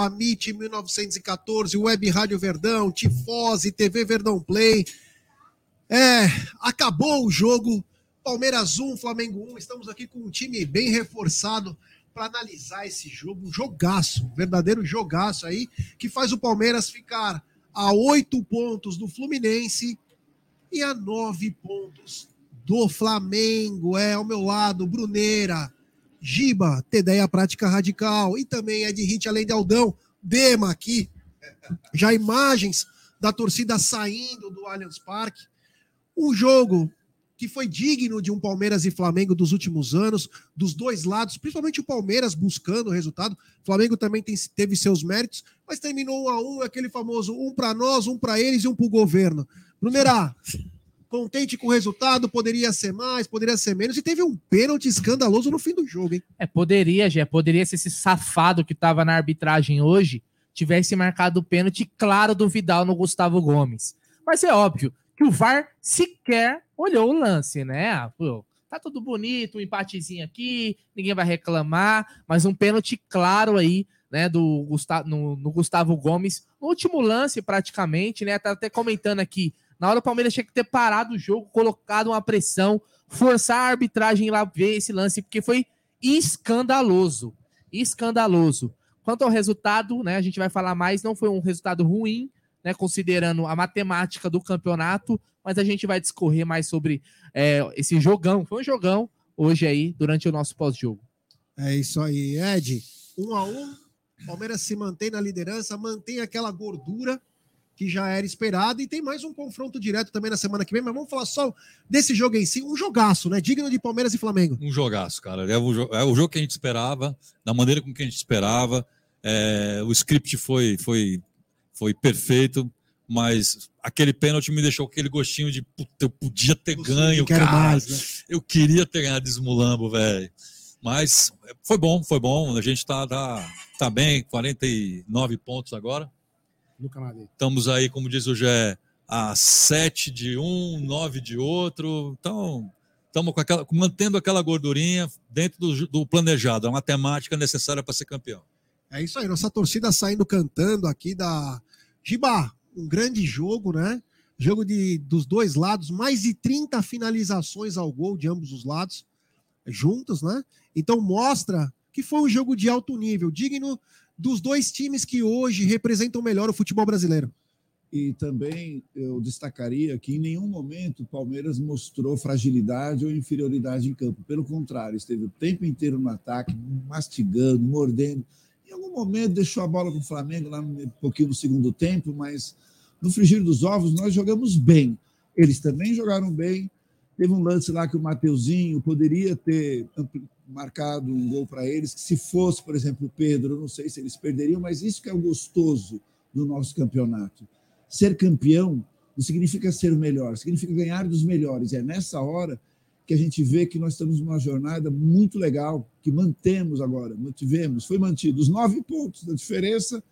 Amit 1914, Web Rádio Verdão, Tifose, TV Verdão Play. É, acabou o jogo. Palmeiras 1, Flamengo 1. Estamos aqui com um time bem reforçado para analisar esse jogo. Um jogaço, um verdadeiro jogaço aí, que faz o Palmeiras ficar a oito pontos do Fluminense e a nove pontos do Flamengo. É ao meu lado, Bruneira, Giba, Tedeia Prática Radical e também é de Hit Além de Aldão, Dema aqui. Já imagens da torcida saindo do Allianz Parque. Um jogo que foi digno de um Palmeiras e Flamengo dos últimos anos, dos dois lados, principalmente o Palmeiras buscando o resultado. O Flamengo também tem, teve seus méritos, mas terminou um a um, aquele famoso um para nós, um para eles e um para o governo. Brunerá, contente com o resultado, poderia ser mais, poderia ser menos, e teve um pênalti escandaloso no fim do jogo, hein? É, poderia, já poderia ser esse safado que estava na arbitragem hoje, tivesse marcado o pênalti claro do Vidal no Gustavo Gomes. Mas é óbvio que o VAR sequer olhou o lance, né? Ah, pô, tá tudo bonito, um empatezinho aqui, ninguém vai reclamar, mas um pênalti claro aí, né, do Gustavo, no, no Gustavo Gomes, no último lance praticamente, né? Tá até comentando aqui, na hora o Palmeiras tinha que ter parado o jogo, colocado uma pressão, forçar a arbitragem lá ver esse lance, porque foi escandaloso. Escandaloso. Quanto ao resultado, né, a gente vai falar mais, não foi um resultado ruim, né, considerando a matemática do campeonato, mas a gente vai discorrer mais sobre é, esse jogão. Foi um jogão hoje aí, durante o nosso pós-jogo. É isso aí, Ed. Um a um, Palmeiras se mantém na liderança, mantém aquela gordura que já era esperado, e tem mais um confronto direto também na semana que vem, mas vamos falar só desse jogo em si, um jogaço, né? Digno de Palmeiras e Flamengo. Um jogaço, cara. É o, é o jogo que a gente esperava, da maneira com que a gente esperava. É, o script foi, foi, foi perfeito, mas aquele pênalti me deixou aquele gostinho de puta, eu podia ter ganho, cara. Mais, né? Eu queria ter ganhado esse mulambo, velho. Mas foi bom, foi bom. A gente tá, tá, tá bem, 49 pontos agora no Canadá. Estamos aí, como diz o Gé, a sete de um, nove de outro. Então, estamos com aquela, mantendo aquela gordurinha dentro do, do planejado, a matemática necessária para ser campeão. É isso aí, nossa torcida saindo cantando aqui da Giba, um grande jogo, né? Jogo de, dos dois lados, mais de 30 finalizações ao gol de ambos os lados, juntos, né? Então mostra que foi um jogo de alto nível, digno dos dois times que hoje representam melhor o futebol brasileiro. E também eu destacaria que em nenhum momento o Palmeiras mostrou fragilidade ou inferioridade em campo. Pelo contrário, esteve o tempo inteiro no ataque, mastigando, mordendo. Em algum momento deixou a bola com o Flamengo lá um pouquinho no segundo tempo, mas no frigir dos ovos nós jogamos bem. Eles também jogaram bem. Teve um lance lá que o Mateuzinho poderia ter marcado um gol para eles, que se fosse, por exemplo, o Pedro, não sei se eles perderiam, mas isso que é o gostoso do nosso campeonato. Ser campeão não significa ser o melhor, significa ganhar dos melhores. É nessa hora que a gente vê que nós estamos numa jornada muito legal, que mantemos agora, mantivemos, foi mantido os nove pontos da diferença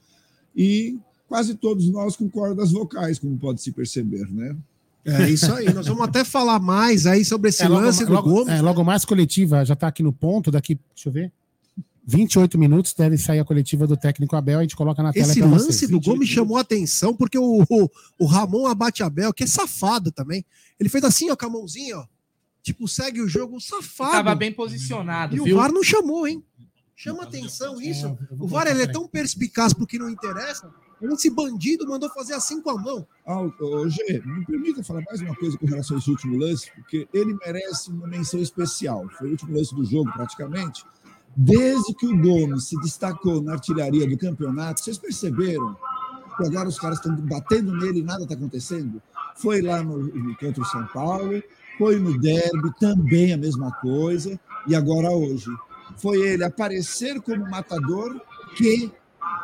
e quase todos nós com cordas vocais, como pode se perceber, né? É isso aí. Nós vamos até falar mais aí sobre esse é, lance logo, do Gomes. É, logo mais coletiva, já está aqui no ponto, daqui, deixa eu ver. 28 minutos deve sair a coletiva do técnico Abel, a gente coloca na tela Esse lance vocês. do Gomes chamou a atenção porque o, o, o, Ramon abate Abel, que é safado também. Ele fez assim, ó, com a mãozinha, ó. Tipo, segue o jogo, safado. Tava bem posicionado, e viu? o VAR não chamou, hein? Chama atenção isso. É, o VAR ele é tão perspicaz porque não interessa esse bandido mandou fazer assim com a mão. Ah, ô, Gê, me permita falar mais uma coisa com relação a esse último lance, porque ele merece uma menção especial. Foi o último lance do jogo, praticamente. Desde que o Gomes se destacou na artilharia do campeonato, vocês perceberam que agora os caras estão batendo nele e nada está acontecendo? Foi lá no, contra o São Paulo, foi no derby, também a mesma coisa, e agora hoje. Foi ele aparecer como matador que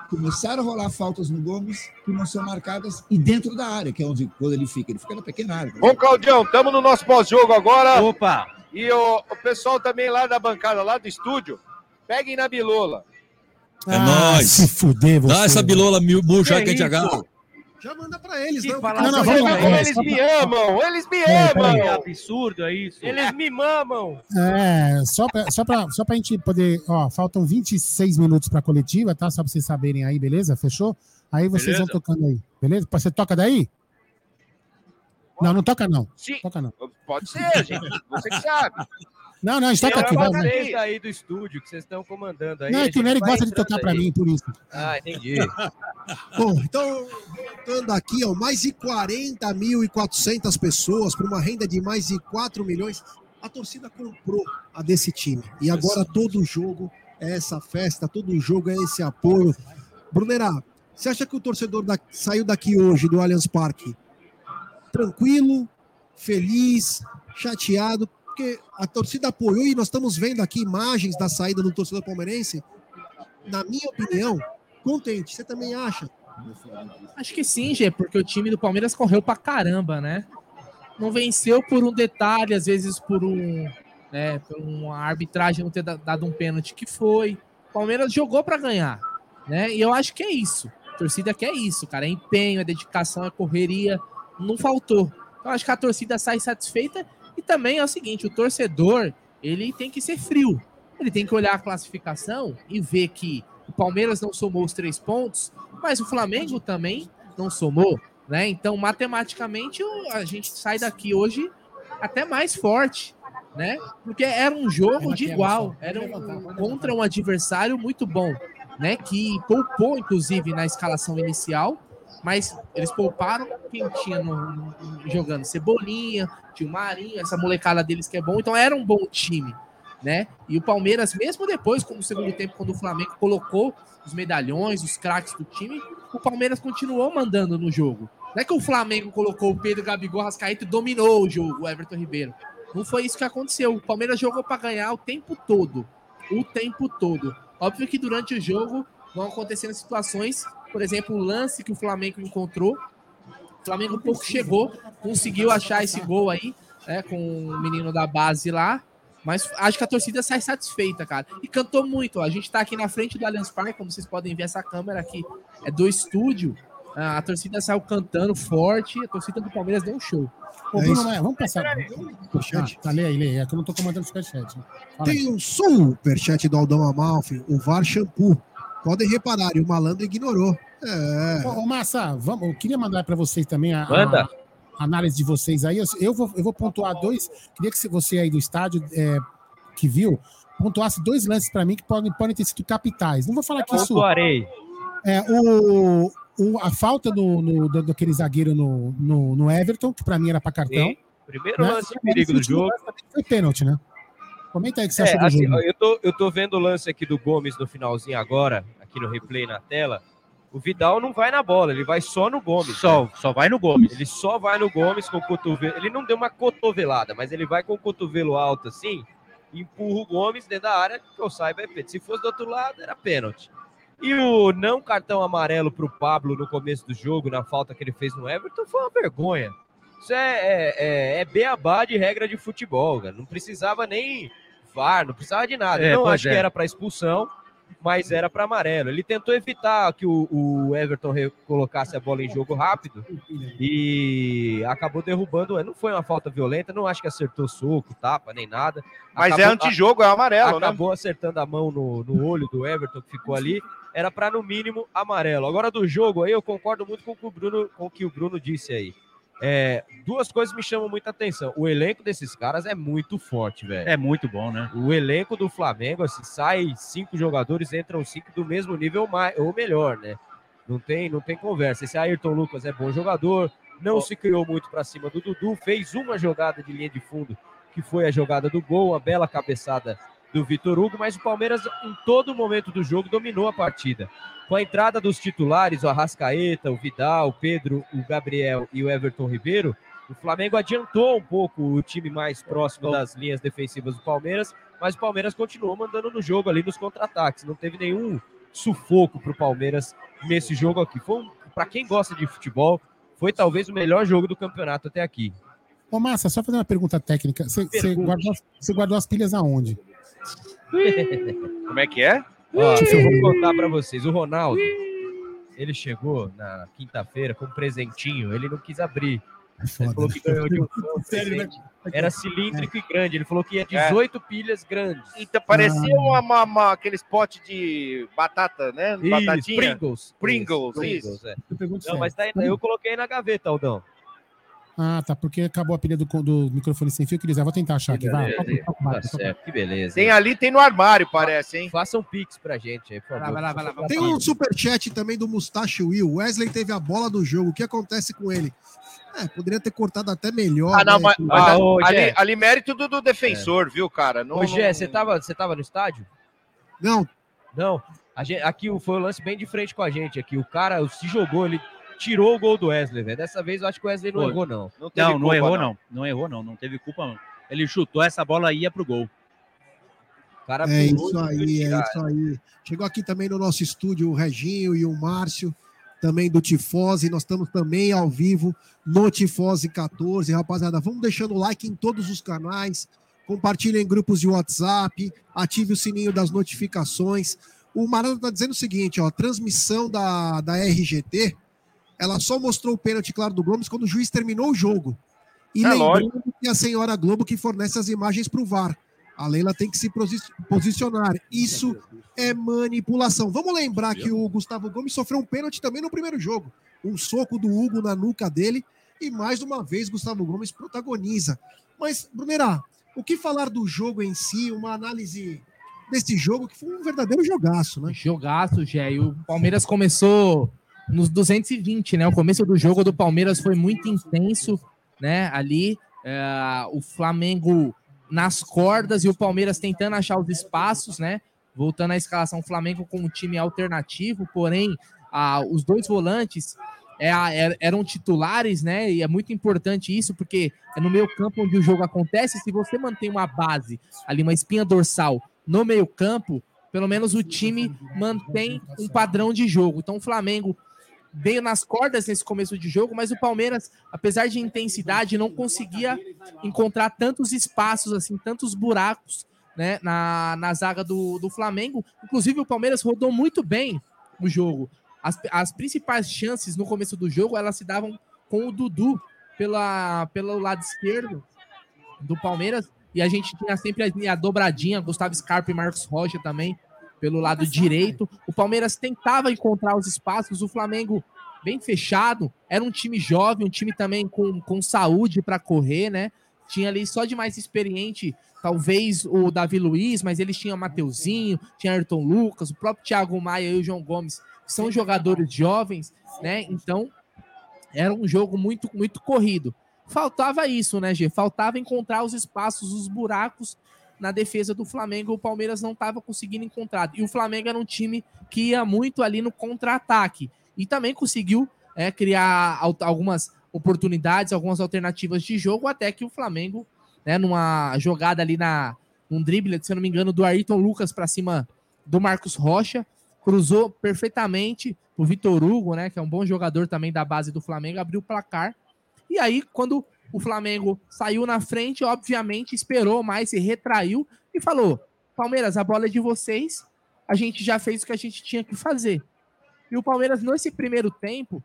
começaram a rolar faltas no Gomes que não são marcadas e dentro da área, que é onde quando ele fica. Ele fica na pequena área. Bom, Claudião, estamos no nosso pós-jogo agora. Opa! E o, o, pessoal também lá da bancada, lá do estúdio, peguem na bilola. É ah, nóis. Se fuder, você. Dá essa bilola murcha que, que a gente agarra. Já manda pra eles, Que não. fala- Não, não, vamos lá, como eles me amam! Eles me É, peraí. É amam! absurdo, é isso? Eles me mamam! É, só pra, só, pra, só pra gente poder. Ó, faltam 26 minutos pra coletiva, tá? Só pra vocês saberem aí, beleza? Fechou? Aí vocês Beleza. vão tocando aí, beleza? Você toca daí? Não, não toca não. Sim, Toca não. pode ser, gente. Você que sabe. Não, não, a gente toca Eu aqui, vai. Vocês aí do estúdio que vocês estão comandando aí. Não, é que o Nery gosta de tocar aí. mim, por isso. Ah, entendi. Bom, então, voltando aqui, ó, mais de 40.400 pessoas para uma renda de mais de 4 milhões. A torcida comprou a desse time. E agora todo jogo é essa festa, todo jogo é esse apoio. Brunera, você acha que o torcedor da- saiu daqui hoje do Allianz Parque tranquilo, feliz, chateado? Porque a torcida apoiou e nós estamos vendo aqui imagens da saída do torcedor palmeirense. Na minha opinião, contente. Você também acha? Acho que sim, Gê, porque o time do Palmeiras correu pra caramba, né? Não venceu por um detalhe, às vezes por um, né, por uma arbitragem não ter da- dado um pênalti que foi. O Palmeiras jogou pra ganhar, né? E eu acho que é isso. A torcida quer isso, cara. É empenho, é dedicação, é correria. Não faltou. Então acho que a torcida sai satisfeita e também é o seguinte, o torcedor, ele tem que ser frio. Ele tem que olhar a classificação e ver que o Palmeiras não somou os três pontos, mas o Flamengo também não somou, né? Então, matematicamente, a gente sai daqui hoje até mais forte, né? Porque era um jogo de igual, era um, contra um adversário muito bom, né? Que poupou, inclusive, na escalação inicial, mas eles pouparam quem tinha no- no- jogando Cebolinha, tinha o Marinho, essa molecada deles que é bom, então era um bom time, né? E o Palmeiras, mesmo depois, no segundo tempo, quando o Flamengo colocou os medalhões, os craques do time, o Palmeiras continuou mandando no jogo. Não é que o Flamengo colocou o Pedro Gabigol Rascaeta e dominou o jogo, o Everton Ribeiro. Não foi isso que aconteceu. O Palmeiras jogou para ganhar o tempo todo. O tempo todo. Óbvio que durante o jogo vão acontecendo situações, por exemplo, o lance que o Flamengo encontrou. O Flamengo pouco chegou, conseguiu achar esse gol aí, né, com o menino da base lá. Mas acho que a torcida sai satisfeita, cara. E cantou muito. Ó. A gente tá aqui na frente do Allianz Parque, como vocês podem ver, essa câmera aqui é do estúdio. Ah, A torcida saiu cantando forte. A torcida do Palmeiras deu um show. Ô, É Bruno, vamos passar. Ah, Superchat. tá, lê aí, lê aí. É que eu não tô comandando o superchat. Aí. Tem um superchat do Aldão Amalfi, o VAR Shampoo. Podem reparar, e o malandro ignorou. É. Ô, ô, Massa, vamos, eu queria mandar para vocês também a, Manda. a análise de vocês aí. Eu, eu vou, eu vou pontuar dois. Queria que se você aí do estádio é, que viu pontuasse dois lances para mim que podem, podem ter sido capitais. Não vou falar que isso Pontuarei. é o, o- a falta do, no, do, daquele zagueiro no, no, no Everton, que para mim era para cartão. Sim. Primeiro né? lance de perigo do jogo. Foi pênalti, né? Comenta aí o que você É, achou do assim, jogo. eu tô, eu tô vendo o lance aqui do Gomes no finalzinho agora, aqui no replay na tela. O Vidal não vai na bola, ele vai só no Gomes. Só, né? só vai no Gomes. Ele só vai no Gomes com o cotovelo. Ele não deu uma cotovelada, mas ele vai com o cotovelo alto assim, empurra o Gomes dentro da área, que eu saiba é pênalti. Se fosse do outro lado, era pênalti. E o não cartão amarelo pro Pablo no começo do jogo, na falta que ele fez no Everton, foi uma vergonha. Isso é, é, é, é beabá de regra de futebol, cara. Não precisava nem VAR, não precisava de nada. É, não acho é. que era para expulsão, mas era para amarelo. Ele tentou evitar que o, o Everton colocasse a bola em jogo rápido e acabou derrubando. Não foi uma falta violenta, não acho que acertou soco, tapa, nem nada. Mas é Acabou- antijogo, é amarelo, né? acabou acertando a mão no, no olho do Everton que ficou ali. Era para no mínimo amarelo. Agora do jogo aí eu concordo muito com o que o Bruno, com o, que o Bruno disse aí. É, duas coisas me chamam muita atenção. O elenco desses caras é muito forte, velho. É muito bom, né? O elenco do Flamengo, assim, sai cinco jogadores, entram cinco do mesmo nível mais, ou melhor, né? Não tem, não tem conversa. Esse Ayrton Lucas é bom jogador, não se criou muito para cima do Dudu, fez uma jogada de linha de fundo, que foi a jogada do gol, uma bela cabeçada do Vitor Hugo, mas o Palmeiras, em todo momento do jogo, dominou a partida. Com a entrada dos titulares, o Arrascaeta, o Vidal, o Pedro, o Gabriel e o Everton Ribeiro, o Flamengo adiantou um pouco o time mais próximo das linhas defensivas do Palmeiras, mas o Palmeiras continuou mandando no jogo ali nos contra-ataques. Não teve nenhum sufoco para o Palmeiras nesse jogo aqui. Foi, um, para quem gosta de futebol, foi talvez o melhor jogo do campeonato até aqui. Ô, Massa, só fazer uma pergunta técnica. Você, guardou, guardou as pilhas aonde? Como é que é? Ó, Deixa eu vou contar para vocês. O Ronaldo, ele chegou na quinta-feira com um presentinho, ele não quis abrir. É Ele falou que ganhou de um Sério, né? presente. Era cilíndrico e grande. Ele falou que ia 18 pilhas grandes. Então parecia Ah. uma, uma, uma- aqueles potes de batata, né? Isso, Batatinha. Pringles. Pringles, Pringles, isso. é. Eu pergunto Não, mas tá aí, eu coloquei na gaveta, Aldão. Ah, tá, porque acabou a pilha do, do microfone sem fio, queria dizer, vou tentar achar aqui, vai. beleza. Barco, Tá certo, que beleza. Tem ali, tem no armário, parece, hein? Faça um pix pra gente aí, por favor. Vai lá, vai lá, vai lá. Tem um superchat também do Mustache Will. Wesley teve a bola do jogo. O que acontece com ele? É, poderia ter cortado até melhor. Ah, não, né? mas, mas Ah, ali- ô, ali, Gé. ali mérito do, do defensor, viu, cara? Não, Ô, Gé, não- você tava, você tava no estádio? Não, Não. A gente, aqui o- foi o lance bem de frente com a gente aqui. O cara se jogou, ele tirou o gol do Wesley, velho. Dessa vez eu acho que o Wesley não Foi. errou, não. não, Não, não culpa, errou, não. Não errou, não. Não teve culpa, não. Ele chutou, essa bola ia pro gol. O cara é isso aí, é isso aí. Chegou aqui também no nosso estúdio o Reginho e o Márcio, também do Tifose. Nós estamos também ao vivo no Tifose 14. Rapaziada, vamos deixando o like em todos os canais. Compartilhe em grupos de WhatsApp, ative o sininho das notificações. O Marano está dizendo o seguinte, ó, a transmissão da, da RGT, ela só mostrou o pênalti claro do Gomes quando o juiz terminou o jogo. E É lembrando que a senhora Globo que fornece as imagens para o VAR. A Leila tem que se posi- posicionar. Isso é manipulação. Vamos lembrar que o Gustavo Gomes sofreu um pênalti também no primeiro jogo. Um soco do Hugo na nuca dele. E mais uma vez Gustavo Gomes protagoniza. Mas, Brunerá, o que falar do jogo em si? Uma análise desse jogo que foi um verdadeiro jogaço, né? Jogaço, Gé. E o Palmeiras começou nos 220, né? O começo do jogo do Palmeiras foi muito intenso, né? Ali, é, o Flamengo nas cordas e o Palmeiras tentando achar os espaços, né? Voltando à escalação, o Flamengo com um time alternativo, porém, ah, os dois volantes é, a- er- eram titulares, né? E é muito importante isso, porque é no meio campo onde o jogo acontece. Se você mantém uma base ali, uma espinha dorsal no meio campo, pelo menos o time mantém um padrão de jogo. Então o Flamengo veio nas cordas nesse começo de jogo, mas o Palmeiras, apesar de intensidade, não conseguia encontrar tantos espaços, assim, tantos buracos né, na, na zaga do, do Flamengo. Inclusive, o Palmeiras rodou muito bem o jogo. As, as principais chances no começo do jogo, elas se davam com o Dudu pela, pelo lado esquerdo do Palmeiras. E a gente tinha sempre a, a dobradinha, Gustavo Scarpa e Marcos Rocha também pelo lado direito. O Palmeiras tentava encontrar os espaços, o Flamengo bem fechado. Era um time jovem, um time também com, com saúde para correr, né? Tinha ali só de mais experiente, talvez o Davi Luiz, mas eles tinham Mateuzinho, tinha Ayrton Lucas, o próprio Thiago Maia e o João Gomes, que são jogadores jovens, né? Então, era um jogo muito, muito corrido. Faltava isso, né, G? Faltava encontrar os espaços, os buracos na defesa do Flamengo. O Palmeiras não estava conseguindo encontrar. E o Flamengo era um time que ia muito ali no contra-ataque. E também conseguiu é, criar al- algumas oportunidades, algumas alternativas de jogo, até que o Flamengo, né, numa jogada ali na um drible, se eu não me engano, do Ayrton Lucas para cima do Marcos Rocha, cruzou perfeitamente o Vitor Hugo, né, que é um bom jogador também da base do Flamengo, abriu o placar. E aí, quando o Flamengo saiu na frente, obviamente esperou mais, se retraiu e falou: Palmeiras, a bola é de vocês, a gente já fez o que a gente tinha que fazer. E o Palmeiras, nesse primeiro tempo,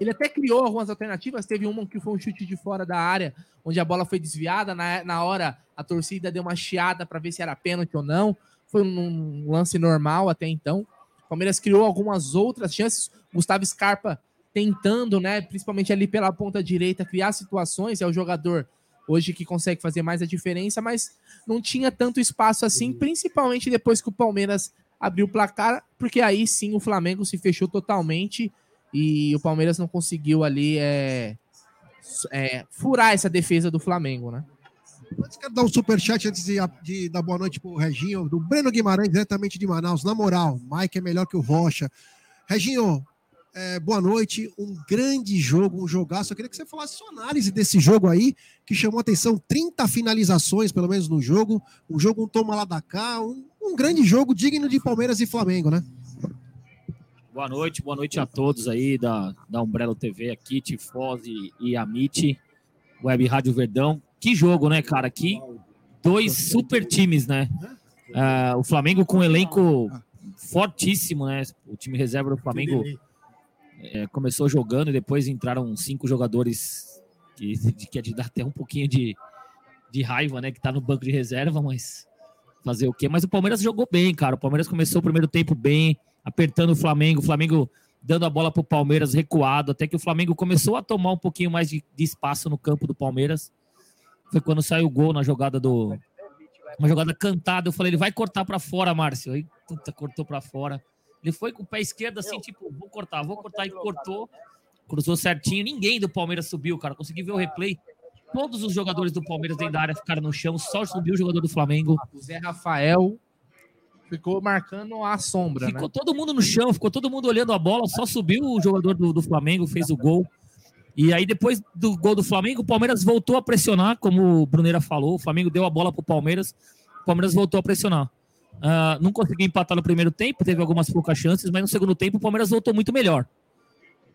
ele até criou algumas alternativas. Teve uma que foi um chute de fora da área, onde a bola foi desviada. Na, na hora, a torcida deu uma chiada para ver se era pênalti ou não. Foi um lance normal até então. O Palmeiras criou algumas outras chances. Gustavo Scarpa tentando, né, principalmente ali pela ponta direita, criar situações. É o jogador hoje que consegue fazer mais a diferença, mas não tinha tanto espaço assim, principalmente depois que o Palmeiras abriu o placar, porque aí sim o Flamengo se fechou totalmente e o Palmeiras não conseguiu ali é, é, furar essa defesa do Flamengo, né? Antes quero dar um superchat antes de, de dar boa noite pro Reginho, do Breno Guimarães, diretamente de Manaus. Na moral, Mike é melhor que o Rocha. Reginho, é, boa noite. Um grande jogo, um jogaço. Eu queria que você falasse sua análise desse jogo aí, que chamou atenção. 30 finalizações, pelo menos, no jogo. Um jogo um toma lá da cá. Um, um grande jogo digno de Palmeiras e Flamengo, né? Boa noite, boa noite a todos aí da, da Umbrella TV aqui, Tifose e Amit, Web Rádio Verdão. Que jogo, né, cara? Que dois super times, né? Ah, o Flamengo com um elenco fortíssimo, né? O time reserva do Flamengo é, começou jogando e depois entraram cinco jogadores que, que é de dar até um pouquinho de, de raiva, né? Que tá no banco de reserva, mas fazer o quê? Mas o Palmeiras jogou bem, cara. O Palmeiras começou o primeiro tempo bem, apertando o Flamengo, o Flamengo dando a bola pro Palmeiras recuado, até que o Flamengo começou a tomar um pouquinho mais de, de espaço no campo do Palmeiras. Foi quando saiu o gol na jogada do. Uma jogada cantada. Eu falei, ele vai cortar para fora, Márcio. Aí, puta, cortou para fora. Ele foi com o pé esquerdo, assim, tipo, vou cortar, vou cortar, e cortou. Cruzou certinho. Ninguém do Palmeiras subiu, cara. Consegui ver o replay. Todos os jogadores do Palmeiras dentro da área ficaram no chão, só subiu o jogador do Flamengo. O Zé Rafael ficou marcando a sombra, Ficou né? todo mundo no chão, ficou todo mundo olhando a bola, só subiu o jogador do, do Flamengo, fez o gol. E aí, depois do gol do Flamengo, o Palmeiras voltou a pressionar, como o Bruneira falou. O Flamengo deu a bola pro Palmeiras, o Palmeiras voltou a pressionar. Ah, não conseguiu empatar no primeiro tempo, teve algumas poucas chances, mas no segundo tempo o Palmeiras voltou muito melhor.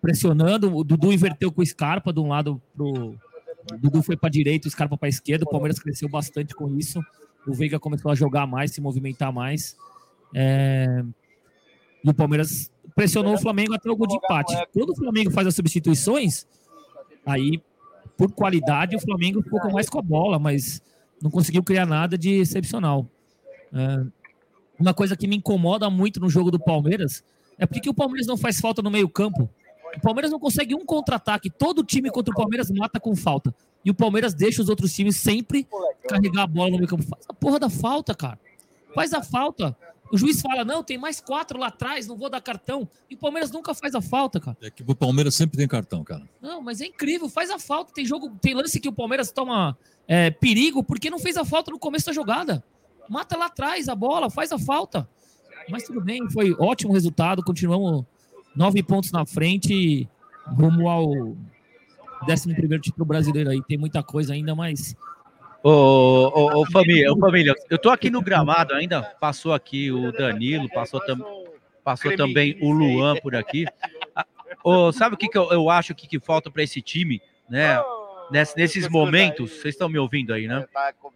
Pressionando, o Dudu inverteu com o Scarpa de um lado pro. O Dudu foi para direita, o Scarpa para esquerda. O Palmeiras cresceu bastante com isso. O Veiga começou a jogar mais, se movimentar mais. É, E o Palmeiras pressionou o Flamengo até o gol de empate. Quando o Flamengo faz as substituições, aí, por qualidade, o Flamengo ficou mais com a bola, mas não conseguiu criar nada de excepcional. É, Uma coisa que me incomoda muito no jogo do Palmeiras é porque o Palmeiras não faz falta no meio-campo. O Palmeiras não consegue um contra-ataque. Todo time contra o Palmeiras mata com falta. E o Palmeiras deixa os outros times sempre carregar a bola no meio-campo. Faz a porra da falta, cara. Faz a falta. O juiz fala: não, tem mais quatro lá atrás, não vou dar cartão. E o Palmeiras nunca faz a falta, cara. É que o Palmeiras sempre tem cartão, cara. Não, mas é incrível, faz a falta. Tem jogo, tem lance que o Palmeiras toma é, perigo porque não fez a falta no começo da jogada. Mata lá atrás a bola, faz a falta. Mas tudo bem, foi ótimo resultado. Continuamos nove pontos na frente, rumo ao 11 primeiro título brasileiro aí. Tem muita coisa ainda, mas Ô, ô, ô, família, ô, família, eu tô aqui no gramado ainda, passou aqui o Danilo, passou, tam, passou também o Luan por aqui. Ah, ô, sabe o que, que eu, eu acho que, que falta para esse time, né? Ness- nesses momentos, vocês estão me ouvindo aí, né?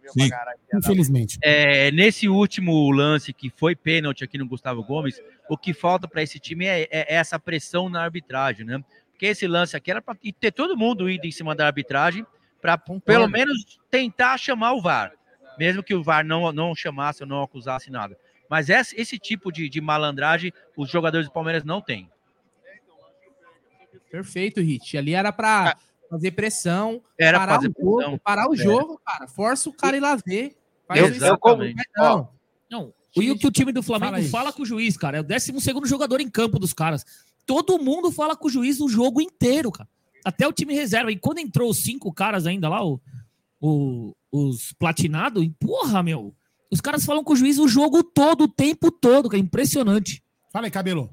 Sim. Infelizmente. É, nesse último lance que foi pênalti aqui no Gustavo Gomes, o que falta para esse time é, é essa pressão na arbitragem, né? Porque esse lance aqui era para ter todo mundo ido em cima da arbitragem para pelo menos tentar chamar o VAR, mesmo que o VAR não, não chamasse ou não acusasse nada. Mas esse, esse tipo de, de malandragem os jogadores do Palmeiras não têm. Perfeito, Hit. Ali era pra fazer pressão, Era parar fazer o jogo, pressão. parar o É. jogo, cara. Força o cara ir lá ver. Faz Eu- isso. não. Não, e o que o time do Flamengo Fala fala, com o juiz, cara, é o 12 segundo jogador em campo dos caras. Todo mundo fala com o juiz o jogo inteiro, cara. Até o time reserva. E quando entrou os cinco caras ainda lá, o, o- os platinados, porra, meu. Os caras falam com o juiz o jogo todo, o tempo todo, cara. Impressionante. Fala aí, cabelo.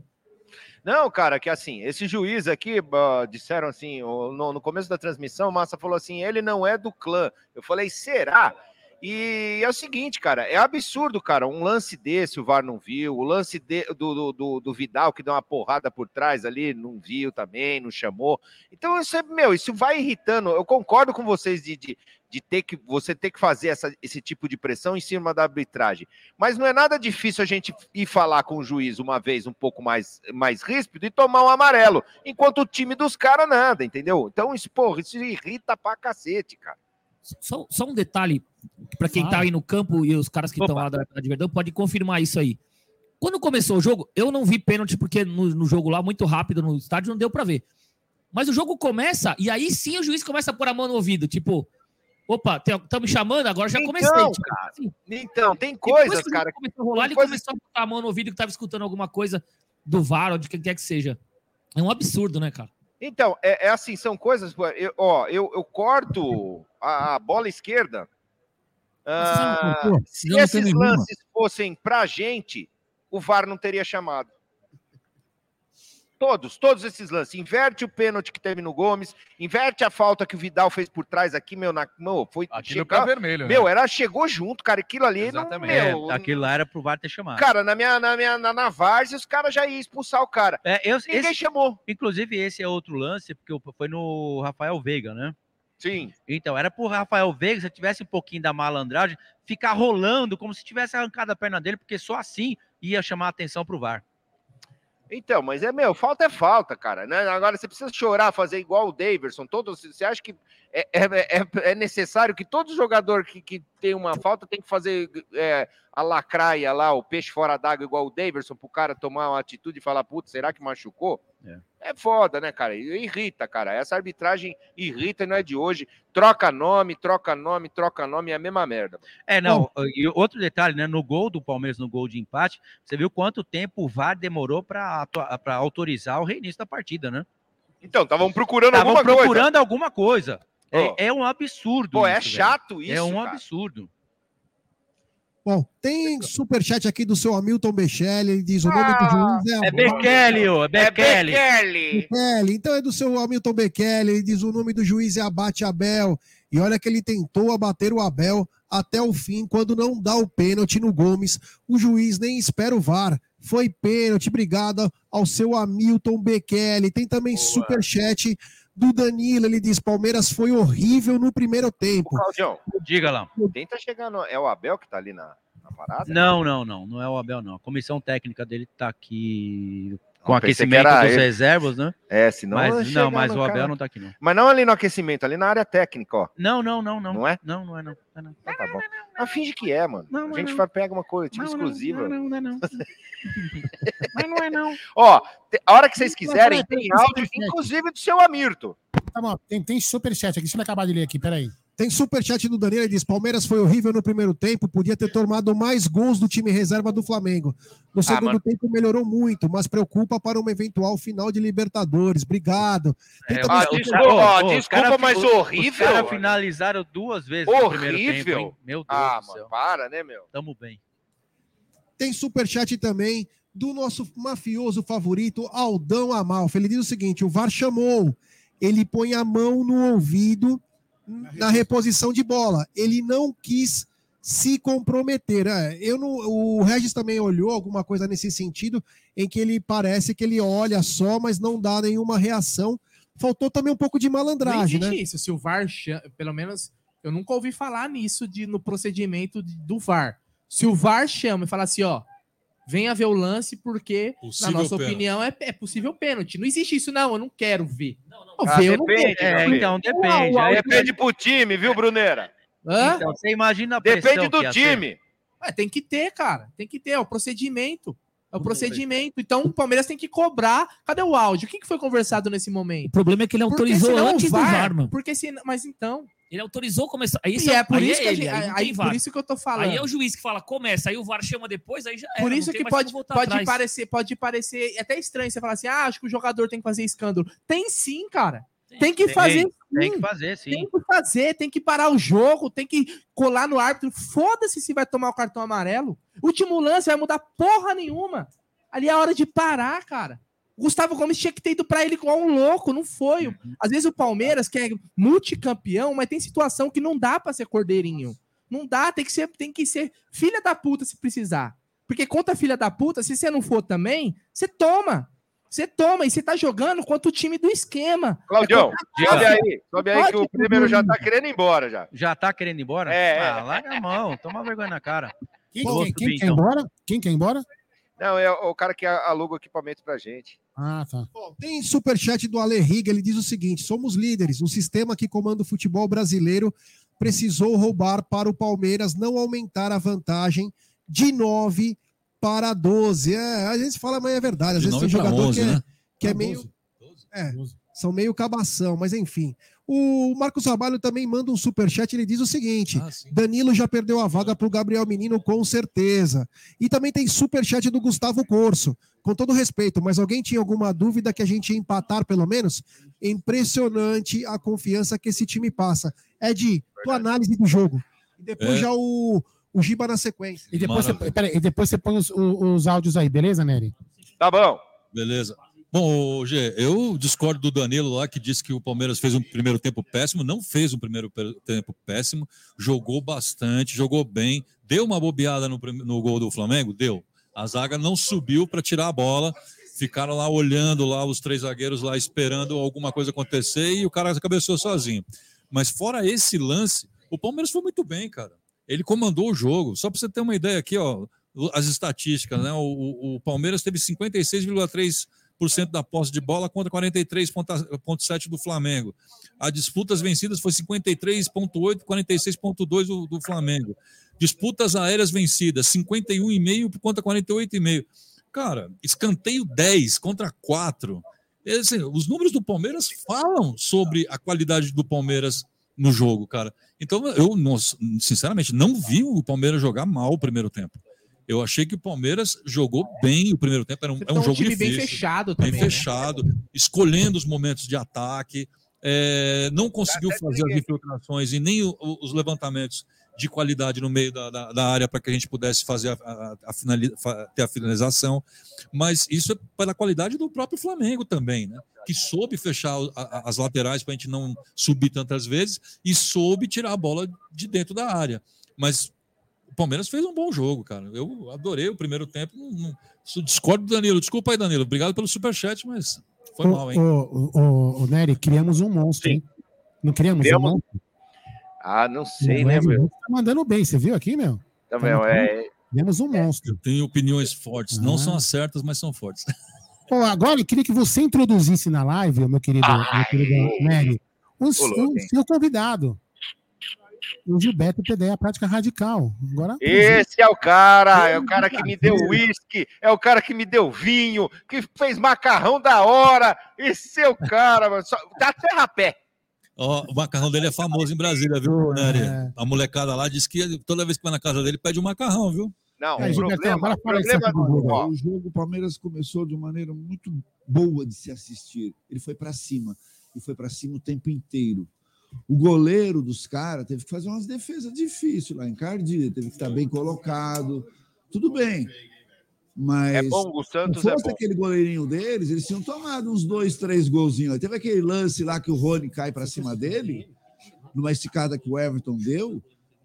Não, cara, que assim, esse juiz aqui, ah, disseram assim, no, no começo da transmissão, Massa falou assim, ele não é do clã. Eu falei, será? E é o seguinte, cara, é absurdo, cara, um lance desse o VAR não viu, o lance de- do, do, do- do Vidal que deu uma porrada por trás ali, não viu também, não chamou. Então, isso é, meu, isso vai irritando. Eu concordo com vocês de, de, de ter que você ter que fazer essa, esse tipo de pressão em cima da arbitragem. Mas não é nada difícil a gente ir falar com o juiz uma vez um pouco mais, mais ríspido e tomar um amarelo, enquanto o time dos caras nada, entendeu? Então, isso, porra, isso irrita pra cacete, cara. Só, só um detalhe, para quem tá aí no campo e os caras que estão lá da, da de Verdão, pode confirmar isso aí. Quando começou o jogo, eu não vi pênalti, porque no, no jogo lá, muito rápido no estádio, não deu para ver. Mas o jogo começa, e aí sim o juiz começa a pôr a mão no ouvido, tipo, opa, estão me chamando, agora já comecei. Então, tipo, cara, assim. então, tem coisas, cara. começou a rolar, ele coisas- começou a botar a mão no ouvido que tava escutando alguma coisa do VAR ou de quem quer que seja. É um absurdo, né, cara? Então, é, é assim, são coisas. eu- ó, eu, eu corto a, a bola esquerda. ah, se esses lances fossem pra gente, o VAR não teria chamado. Todos, todos esses lances. Inverte o pênalti que teve no Gomes, inverte a falta que o Vidal fez por trás aqui, meu, na, meu foi Aquilo tá vermelho, né? Meu, era chegou junto, cara, aquilo ali não, É, meu, aquilo lá era pro VAR ter chamado. Cara, na minha na minha na, na Várzea, os caras já iam expulsar o cara. É, eu, Ninguém esse- chamou. Inclusive, esse é outro lance, porque foi no Rafael Veiga, né? Sim. Então, era pro Rafael Veiga, se tivesse um pouquinho da malandragem, ficar rolando como se tivesse arrancado a perna dele, porque só assim ia chamar a atenção pro VAR. Então, mas é, meu, falta é falta, cara. Né? Agora você precisa chorar, fazer igual o Daverson. Todos, você acha que é, é, é, é necessário que todo jogador que, que tem uma falta tem que fazer é, a lacraia lá, o peixe fora d'água, igual o Daverson, pro cara tomar uma atitude e falar, putz, será que machucou? É. foda, né, cara? Irrita, cara. Essa arbitragem irrita, não é de hoje. Troca nome, troca nome, troca nome, é a mesma merda. É, não. E outro detalhe, né? No gol do Palmeiras, no gol de empate, você viu quanto tempo o VAR demorou para autorizar o reinício da partida, né? Então, estavam procurando Tavam alguma coisa. procurando alguma coisa. É-. É, um absurdo. Pô, é isso, velho. chato isso, É um cara. absurdo. Bom, tem superchat aqui do seu Hamilton Bechelli, ele diz o nome do juiz é... É Bekele, ô, é É Bekele. Bekele. Bekele. Então é do seu Hamilton Bekele, ele diz o nome do juiz é Abate Abel. E olha que ele tentou abater o Abel até o fim, quando não dá o pênalti no Gomes. O juiz nem espera o VAR. Foi pênalti, obrigado ao seu Hamilton Bekele. Tem também superchat do Danilo, ele diz: Palmeiras foi horrível no primeiro tempo. Claudião, Diga lá. tenta chegar no... É o Abel que tá ali na, na parada? Não, não, não. Não é o Abel, não. A comissão técnica dele tá aqui com Ah, aquecimento dos ele. reservas, né? É, senão... mas não, mas o Abel cara. não tá aqui, não. Mas não ali no aquecimento, ali na área técnica, ó. Não, não, não, não. Não é? Não, não é, não. Não, não. Então tá bom. Mas finge que é, mano. Não, não a gente é não. vai pegar uma coisa, tipo Não, não, exclusiva. Não, não, não, não. Mas não é, não. Ó, a hora que vocês quiserem, peraí, tem áudio, inclusive do seu Amirto. Tá bom, tem, tem superchat aqui. Deixa eu acabar de ler aqui, peraí. Tem superchat do Danilo, ele diz: Palmeiras foi horrível no primeiro tempo, podia ter tomado mais gols do time reserva do Flamengo. No segundo mano. tempo melhorou muito, mas preocupa para uma eventual final de Libertadores. Obrigado. Tem É, Ah, desculpa, desculpa, cara- mas os- horrível. Os caras finalizaram duas vezes no primeiro tempo, Horrível. hein? Meu Deus Ah, do céu. mano, para, né, meu? Tamo bem. Tem superchat também do nosso mafioso favorito, Aldão Amalfi. Ele diz o seguinte: o VAR chamou, ele põe a mão no ouvido na reposição de bola. Ele não quis se comprometer. É, eu não, o Regis também olhou alguma coisa nesse sentido, em que ele parece que ele olha só, mas não dá nenhuma reação. Faltou também um pouco de Não malandragem, existe né? isso. Se o VAR, pelo menos, eu nunca ouvi falar nisso de, no procedimento de- do VAR. Se o VAR chama e fala assim, ó, venha ver o lance porque, Possível na nossa pênalti. opinião, é, é possível pênalti. Não existe isso, não, eu não quero ver. Não, Ah, ver, eu não depende, quero. É, então, depende. Uau, Aí Depende pro time, viu, Bruneira? Hã? Então, você imagina a Depende do time. Ué, tem que ter, cara. Tem que ter, é o procedimento. É o procedimento. Então o Palmeiras tem que cobrar. Cadê o áudio? O que que foi conversado nesse O momento? problema é que ele Porque autorizou senão o antes do VAR, mano. Porque se, mas então. Ele autorizou começar. Aí, e é por aí isso que a ele, gente, aí aí, tem por isso que eu tô falando. Aí é o juiz que fala, começa, aí o VAR chama depois, aí já era. Por isso tem que pode, pode atrás. parecer, pode parecer até estranho você falar assim: ah, acho que o jogador tem que fazer escândalo. Tem sim, cara. Tem que Tem, fazer Tem sim. que fazer, sim. Tem que fazer, tem que parar o jogo, tem que colar no árbitro. Foda-se se vai tomar o cartão amarelo. Último lance vai mudar porra nenhuma. Ali é a hora de parar, cara. O Gustavo Gomes tinha que ter ido pra ele igual um louco, não foi. Às vezes o Palmeiras, que é multicampeão, mas tem situação que não dá pra ser cordeirinho. Não dá, tem que ser, tem que ser filha da puta se precisar. Porque contra filha da puta, se você não for também, você toma. Você toma e você tá jogando contra o time do esquema. Claudião, É sobe aí. Sobe aí que o primeiro já tá querendo ir embora já. Já tá querendo ir embora? É, Ah, é. larga a mão, toma vergonha na cara. Quem, quem- quem subir, quer ir então. embora? Quem quer ir embora? Não, é o cara que aluga o equipamento pra gente. Ah, tá. Bom, tem superchat do Ale Riga, ele diz o seguinte: somos líderes. O sistema que comanda o futebol brasileiro precisou roubar para o Palmeiras não aumentar a vantagem de 9 para 12. É, a gente fala, mas é verdade. Às De vezes tem 9 pra jogador 11, que, é, né? que é meio. 12. É, 12. são meio cabação, mas enfim. O Marcos Trabalho também manda um superchat, ele diz o seguinte: Ah. Danilo já perdeu a vaga para o Gabriel Menino, com certeza. E também tem superchat do Gustavo Corso. Com todo respeito, mas alguém tinha alguma dúvida que a gente ia empatar, pelo menos? Impressionante a confiança que esse time passa. Ed, tua análise do jogo. E depois É. já o, o Giba na sequência. E depois, você, peraí, e depois você põe os, os áudios aí, beleza, Nery? Tá bom. Beleza. Bom, Gê, eu discordo do Danilo lá que disse que o Palmeiras fez um primeiro tempo péssimo. Não fez um primeiro tempo péssimo. Jogou bastante, jogou bem. Deu uma bobeada no, no gol do Flamengo? Deu. A zaga não subiu para tirar a bola. Ficaram lá olhando lá os três zagueiros lá esperando alguma coisa acontecer e o cara cabeçou sozinho. Mas fora esse lance, o Palmeiras foi muito bem, cara. Ele comandou o jogo. Só para você ter uma ideia aqui, ó, as estatísticas, né? O, o- o Palmeiras teve 56,3% da posse de bola contra 43,7% do Flamengo. A disputas vencidas foi 53,8%, 46,2% do, do Flamengo. Disputas aéreas vencidas, 51,5% contra 48,5%. Cara, escanteio 10 contra 4. É assim, os números do Palmeiras falam sobre a qualidade do Palmeiras no jogo, cara. Então, eu, sinceramente, não vi o Palmeiras jogar mal o primeiro tempo. Eu achei que o Palmeiras jogou bem o primeiro tempo. Era um, é um jogo time difícil bem fechado bem também. né? fechado, escolhendo os momentos de ataque, é, não conseguiu fazer as infiltrações e nem o- os levantamentos de qualidade no meio da, da- da área para que a gente pudesse fazer a, a- a finali- ter a finalização, mas isso é pela qualidade do próprio Flamengo também, né? Que soube fechar as laterais para a gente não subir tantas vezes e soube tirar a bola de dentro da área. Mas Palmeiras fez um bom jogo, cara. Eu adorei o primeiro tempo. Não, não- discordo do Danilo. Desculpa aí, Danilo. Obrigado pelo superchat, mas foi Ô, mal, hein? ô, ô, ô, Nery, criamos um monstro, hein? Não criamos Criamos. um monstro? Ah, não sei, O né, meu? Tá mandando bem, você viu aqui, meu? Tá vendo? É, Criamos um monstro. Eu tenho opiniões fortes. Não Ah. são as certas, mas são fortes. Ó, agora eu queria que você introduzisse na live, meu querido, meu querido Nery, o, o seu convidado. O Gilberto PDE, a prática radical. Agora, Esse é o cara, é o cara que me deu uísque, é o cara que me deu vinho, que fez macarrão da hora. Esse é o cara, mano. Só, dá até rapé. Ó, o macarrão dele é famoso em Brasília, viu, Nery? A molecada lá diz que toda vez que vai na casa dele pede um macarrão, viu? Não, É, o problema, o problema aqui do O jogo, o Palmeiras começou de uma maneira muito boa de se assistir. Ele foi para cima e foi para cima o tempo inteiro. O goleiro dos caras teve que fazer umas defesas difíceis lá, encardido, teve que estar bem colocado. Tudo bem. Mas é bom, o Santos não é fosse aquele goleirinho deles, eles tinham tomado uns dois, três golzinhos. Teve aquele lance lá que o Rony cai para cima dele, numa esticada que o Everton deu,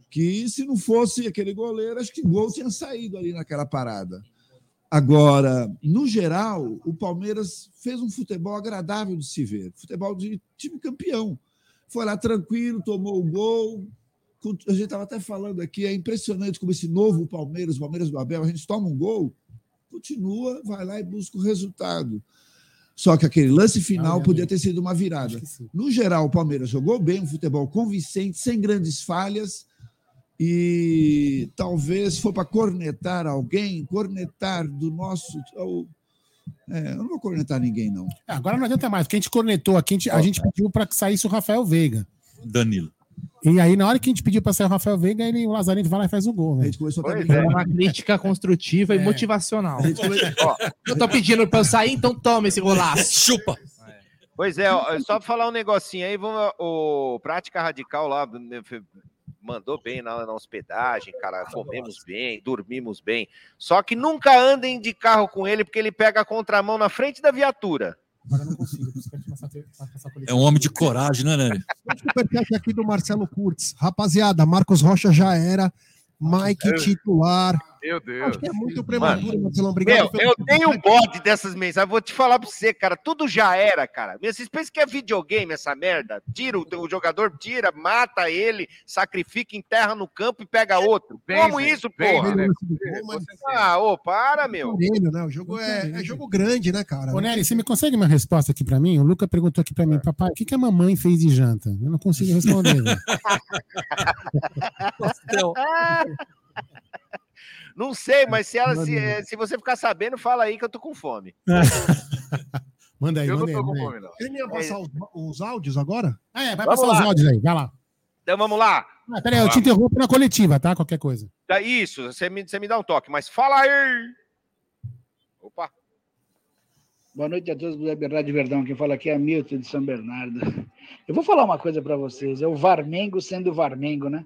que se não fosse aquele goleiro, acho que gol tinha saído ali naquela parada. Agora, no geral, o Palmeiras fez um futebol agradável de se ver, futebol de time campeão. Foi lá tranquilo, tomou o gol. A gente estava até falando aqui, é impressionante como esse novo Palmeiras, o Palmeiras do Abel, a gente toma um gol, continua, vai lá e busca o resultado. Só que aquele lance final podia ter sido uma virada. No geral, o Palmeiras jogou bem, um futebol convincente, sem grandes falhas. E talvez for para cornetar alguém, cornetar do nosso. É, eu não vou cornetar ninguém, não. agora não adianta mais, porque a gente cornetou aqui, a gente, a gente pediu para que saísse o Rafael Veiga. Danilo. E aí, na hora que a gente pediu para sair o Rafael Veiga, ele, o Lazarento vai lá e faz o gol. A brincando. É uma crítica construtiva e É. motivacional. A gente come- Ó, Eu tô pedindo pra eu sair, então toma esse golaço. Chupa! Pois é, ó, só pra falar um negocinho aí, vamos, o Prática Radical lá né, mandou bem na, na hospedagem, cara, comemos bem, dormimos bem. Só que nunca andem de carro com ele, porque ele pega a contramão na frente da viatura. Agora não consigo. É um homem de coragem, né, Nery? Superchat aqui do Marcelo Kurtz. Rapaziada, Marcos Rocha já era. Mike titular. Meu Acho que é muito prematuro, Marcelão. Obrigado Meu, eu tenho um bode dessas mensagens, vou te falar pra você, cara, tudo já era, cara. Vocês pensam que é videogame essa merda? Tira o, o jogador, tira, mata ele, sacrifica, enterra no campo e pega outro. Como isso, porra? Bem, lance do gol, mas Ah, ô, para, meu. Né? O jogo é, é jogo grande, né, cara? Ô, Nery, você me consegue uma resposta aqui pra mim? O Luca perguntou aqui pra mim, papai, o que, que a mamãe fez de janta? Eu não consigo responder. Não sei, mas se, ela, se, eh, se você ficar sabendo, fala aí que eu tô com fome. manda aí, eu não manda aí. tô com aí. fome, não. Ele ia passar os, os áudios agora? Ah, é, vai Vamos passar os lá. áudios aí, vai lá. Então vamos lá. Ah, peraí, eu te interrompo na coletiva, tá? Qualquer coisa. Tá, Isso, você me, você me dá um toque, mas fala aí. Opa. Boa noite a todos do Web Rádio Verdão. Quem fala aqui é Milton de São Bernardo. Eu vou falar uma coisa para vocês. É o Varmengo sendo Varmengo, né?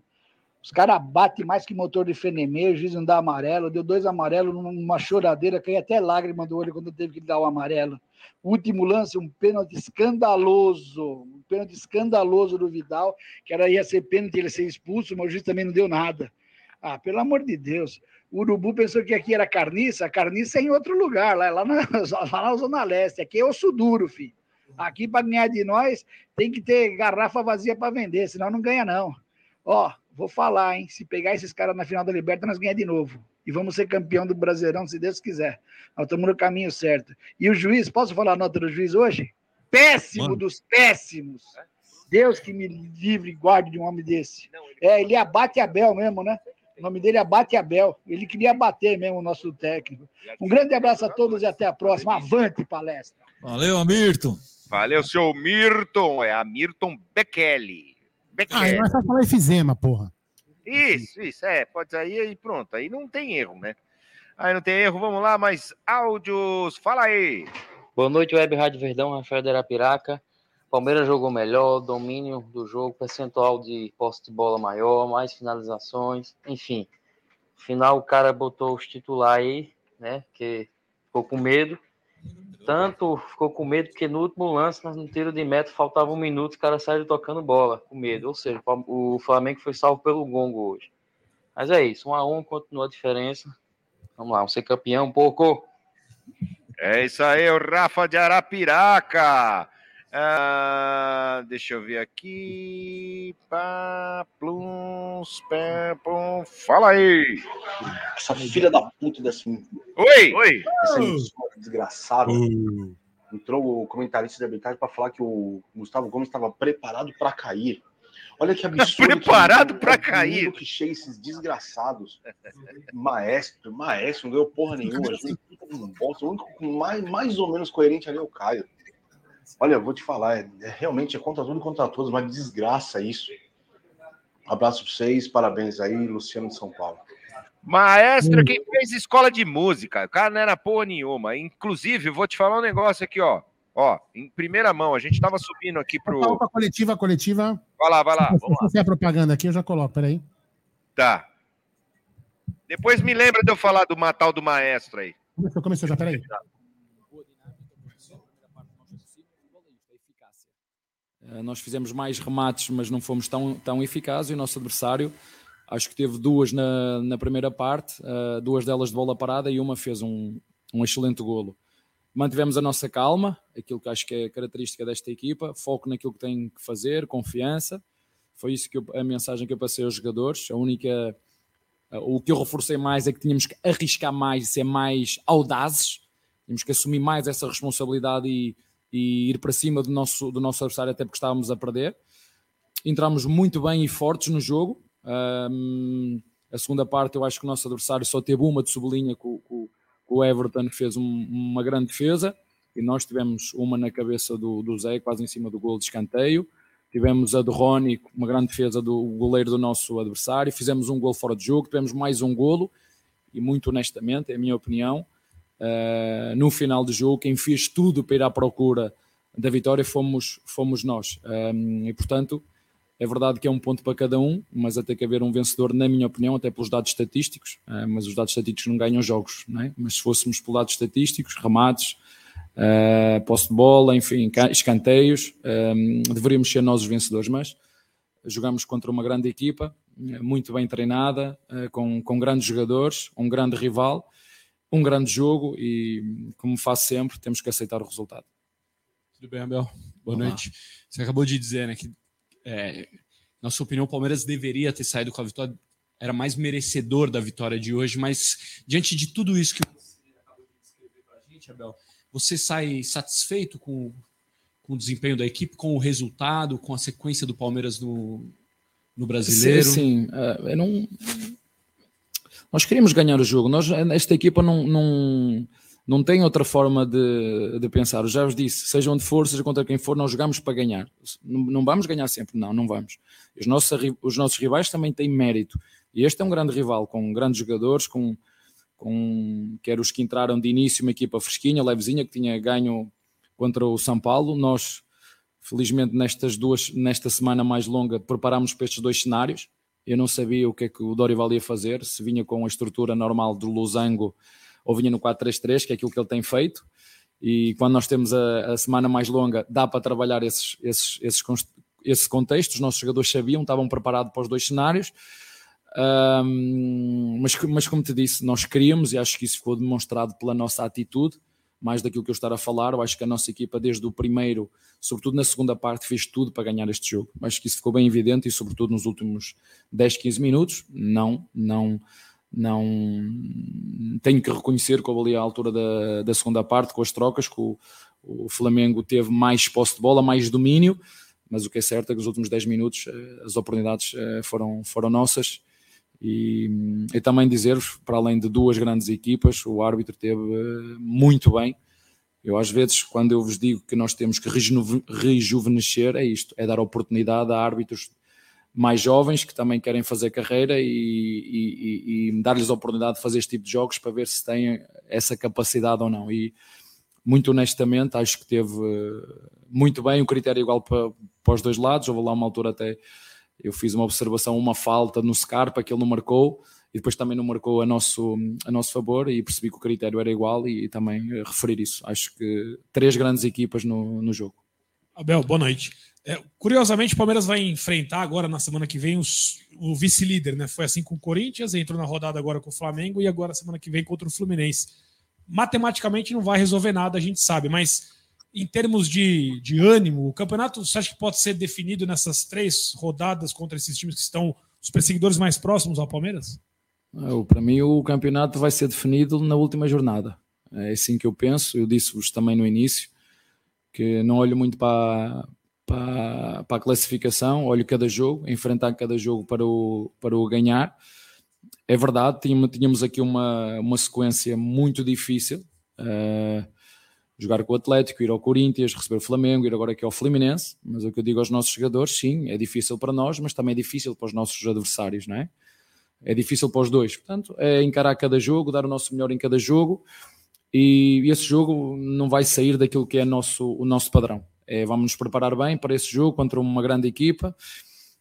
Os caras batem mais que motor de Fenemê, o juiz não dá amarelo, deu dois amarelos numa choradeira, caiu até lágrima do olho quando teve que dar o amarelo. Último lance, um pênalti escandaloso, um pênalti escandaloso do Vidal, que era ia ser pênalti, ele ser expulso, mas o juiz também não deu nada. Ah, pelo amor de Deus. O Urubu pensou que aqui era carniça, a carniça é em outro lugar, lá, lá, na, lá na Zona Leste. Aqui é osso duro, filho. Aqui, para ganhar de nós, tem que ter garrafa vazia para vender, senão não ganha, não. Ó, vou falar, hein? Se pegar esses caras na final da Liberta, nós ganhamos de novo. e vamos ser campeão do Brasileirão, se Deus quiser. Nós estamos no caminho certo. E o juiz, posso falar a nota do juiz hoje? Péssimo Mano. dos péssimos. Deus que me livre e guarde de um homem desse. É, ele abate Abel mesmo, né? O nome dele é Abate Abel. Ele queria abater mesmo o nosso técnico. Um grande abraço a todos e até a próxima. Avante, palestra. Valeu, Amirton. Valeu, seu Mirton. É a Mirton Bekele. Ah, mas só falar efizema, porra. Isso, isso, é. Pode sair e pronto. Aí não tem erro, né? Aí não tem erro. Vamos lá, mais áudios. Fala aí. Boa noite, Web Rádio Verdão, Rafael de Arapiraca. Palmeiras jogou melhor, domínio do jogo, percentual de posse de bola maior, mais finalizações, enfim. Final o cara botou os titular aí, né? Que ficou com medo. Tanto ficou com medo porque no último lance, no tiro de meta, faltava um minuto, o cara saiu tocando bola, com medo. Ou seja, o Flamengo foi salvo pelo gongo hoje. Mas é isso, um a um, continua a diferença. Vamos lá, vamos ser campeão um pouco. É isso aí, o Rafa de Arapiraca. Ah, deixa eu ver aqui. Pá, plums, pé, plum. Fala aí. Essa filha da puta desse. Oi! Oi! Essa. Entrou o comentarista de arbitragem para falar que o Gustavo Gomes estava preparado para cair. Olha que absurdo. Preparado pra que cair. Que chega esses desgraçados. Maestro, maestro, não ganhou porra nenhuma. gente. Um bosta. O único mais, mais ou menos coerente ali é o Caio. Olha, eu vou te falar, é, é realmente é contra tudo e contra todos, mas desgraça isso. Abraço pra vocês, parabéns aí, Luciano de São Paulo. Maestro, quem fez escola de música? O cara não era porra nenhuma. Inclusive, vou te falar um negócio aqui, ó. Ó, em primeira mão, a gente tava subindo aqui pro. Opa, coletiva, coletiva. Vai lá, vai lá. Se Vamos lá. você a propaganda aqui, eu já coloco, peraí. Tá. Depois me lembra de eu falar do Matal do Maestro aí. Começou, começou já, peraí. Nós fizemos mais remates, mas não fomos tão, tão eficazes. E o nosso adversário, acho que teve duas na, na primeira parte, eh, duas delas de bola parada e uma fez um, um excelente golo. Mantivemos a nossa calma, aquilo que acho que é característica desta equipa, foco naquilo que tem que fazer, confiança. Foi isso que eu- a mensagem que eu passei aos jogadores. A única, eh, o que eu reforcei mais é que tínhamos que arriscar mais ser mais audazes, tínhamos que assumir mais essa responsabilidade e, e ir para cima do nosso, do nosso adversário, até porque estávamos a perder. Entramos muito bem e fortes no jogo. Ahm, a segunda parte, eu acho que o nosso adversário só teve uma de sublinha com, com- com o Everton, que fez um- uma grande defesa, e nós tivemos uma na cabeça do, do Zé, quase em cima do gol de escanteio. Tivemos a do Rony, uma grande defesa do goleiro do nosso adversário. Fizemos um gol fora de jogo, tivemos mais um golo, e muito honestamente, é a minha opinião, Uh, no final do jogo, quem fez tudo para ir à procura da vitória fomos, fomos nós. Um, e portanto, é verdade que é um ponto para cada um, mas até que haver um vencedor, na minha opinião, até pelos dados estatísticos. Uh, mas os dados estatísticos não ganham jogos, não é? Mas se fôssemos pelos dados estatísticos, remates, uh, posse de bola, enfim, ca- escanteios, um, deveríamos ser nós os vencedores. Mas jogamos contra uma grande equipa, muito bem treinada, com, com grandes jogadores, um grande rival um grande jogo e, como faço sempre, temos que aceitar o resultado. Tudo bem, Abel? Boa Olá. noite. Você acabou de dizer, né, que, é, na sua opinião, o Palmeiras deveria ter saído com a vitória, era mais merecedor da vitória de hoje, mas diante de tudo isso que você acabou de descrever para a gente, Abel, você sai satisfeito com, com o desempenho da equipe, com o resultado, com a sequência do Palmeiras no, no brasileiro? Sim, sim. Eh, eu não... Nós queríamos ganhar o jogo. Nós, esta equipa não, não, não tem outra forma de, de pensar. Eu já vos disse, seja onde for, seja contra quem for, nós jogamos para ganhar. Não, não vamos ganhar sempre, não, não vamos. Os nossos, os nossos rivais também têm mérito. E este é um grande rival, com grandes jogadores, com, com quer os que entraram de início, uma equipa fresquinha, levezinha, que tinha ganho contra o São Paulo. Nós, felizmente, nestas duas, nesta semana mais longa, preparámos para estes dois cenários. Eu não sabia o que é que o Dorival ia fazer, se vinha com a estrutura normal do Losango ou vinha no 4-3-3, que é aquilo que ele tem feito. E quando nós temos a, a semana mais longa, dá para trabalhar esses, esses, esses, esse contexto. Os nossos jogadores sabiam, estavam preparados para os dois cenários. Ahm, mas, mas como te disse, nós queríamos, e acho que isso ficou demonstrado pela nossa atitude, mais daquilo que eu estar a falar. Eu acho que a nossa equipa, desde o primeiro, sobretudo na segunda parte, fez tudo para ganhar este jogo. Acho que isso ficou bem evidente e, sobretudo, nos últimos 10, 15 minutos, não, não, não tenho que reconhecer que houve ali à altura da, da segunda parte com as trocas que o, o Flamengo teve mais posse de bola, mais domínio, mas o que é certo é que nos últimos 10 minutos eh, as oportunidades eh, foram, foram nossas e, e também dizer-vos, para além de duas grandes equipas, o árbitro teve eh, muito bem. Eu às vezes, quando eu vos digo que nós temos que rejuve- rejuvenescer, é isto, é dar oportunidade a árbitros mais jovens que também querem fazer carreira e, e- e- dar-lhes a oportunidade de fazer este tipo de jogos para ver se têm essa capacidade ou não. E muito honestamente, acho que teve eh, muito bem, o critério igual para, para os dois lados. Houve lá uma altura até eu fiz uma observação, uma falta no Scarpa que ele não marcou e depois também não marcou a nosso, a nosso favor e percebi que o critério era igual e, também eh, referir isso. Acho que três grandes equipas no, no jogo. Abel, boa noite. É, curiosamente, o Palmeiras vai enfrentar agora na semana que vem os- o vice-líder, né? Foi assim com o Corinthians, entrou na rodada agora com o Flamengo e agora semana que vem contra o Fluminense. Matematicamente não vai resolver nada, a gente sabe, mas em termos de, de ânimo, o campeonato você acha que pode ser definido nessas três rodadas contra esses times que estão os perseguidores mais próximos ao Palmeiras? Para mim, o campeonato vai ser definido na última jornada. É assim que eu penso. Eu disse-vos também no início que não olho muito para, para, para a classificação, olho cada jogo, enfrentar cada jogo para o, para o ganhar. É verdade, tínhamos, aqui uma, uma sequência muito difícil. eh, jogar com o Atlético, ir ao Corinthians, receber o Flamengo, ir agora aqui ao Fluminense. Mas o que eu digo aos nossos jogadores, sim, é difícil para nós, mas também é difícil para os nossos adversários, não é? É difícil para os dois. Portanto, é encarar cada jogo, dar o nosso melhor em cada jogo e esse jogo não vai sair daquilo que é nosso, o nosso padrão. É, vamos nos preparar bem para esse jogo contra uma grande equipa,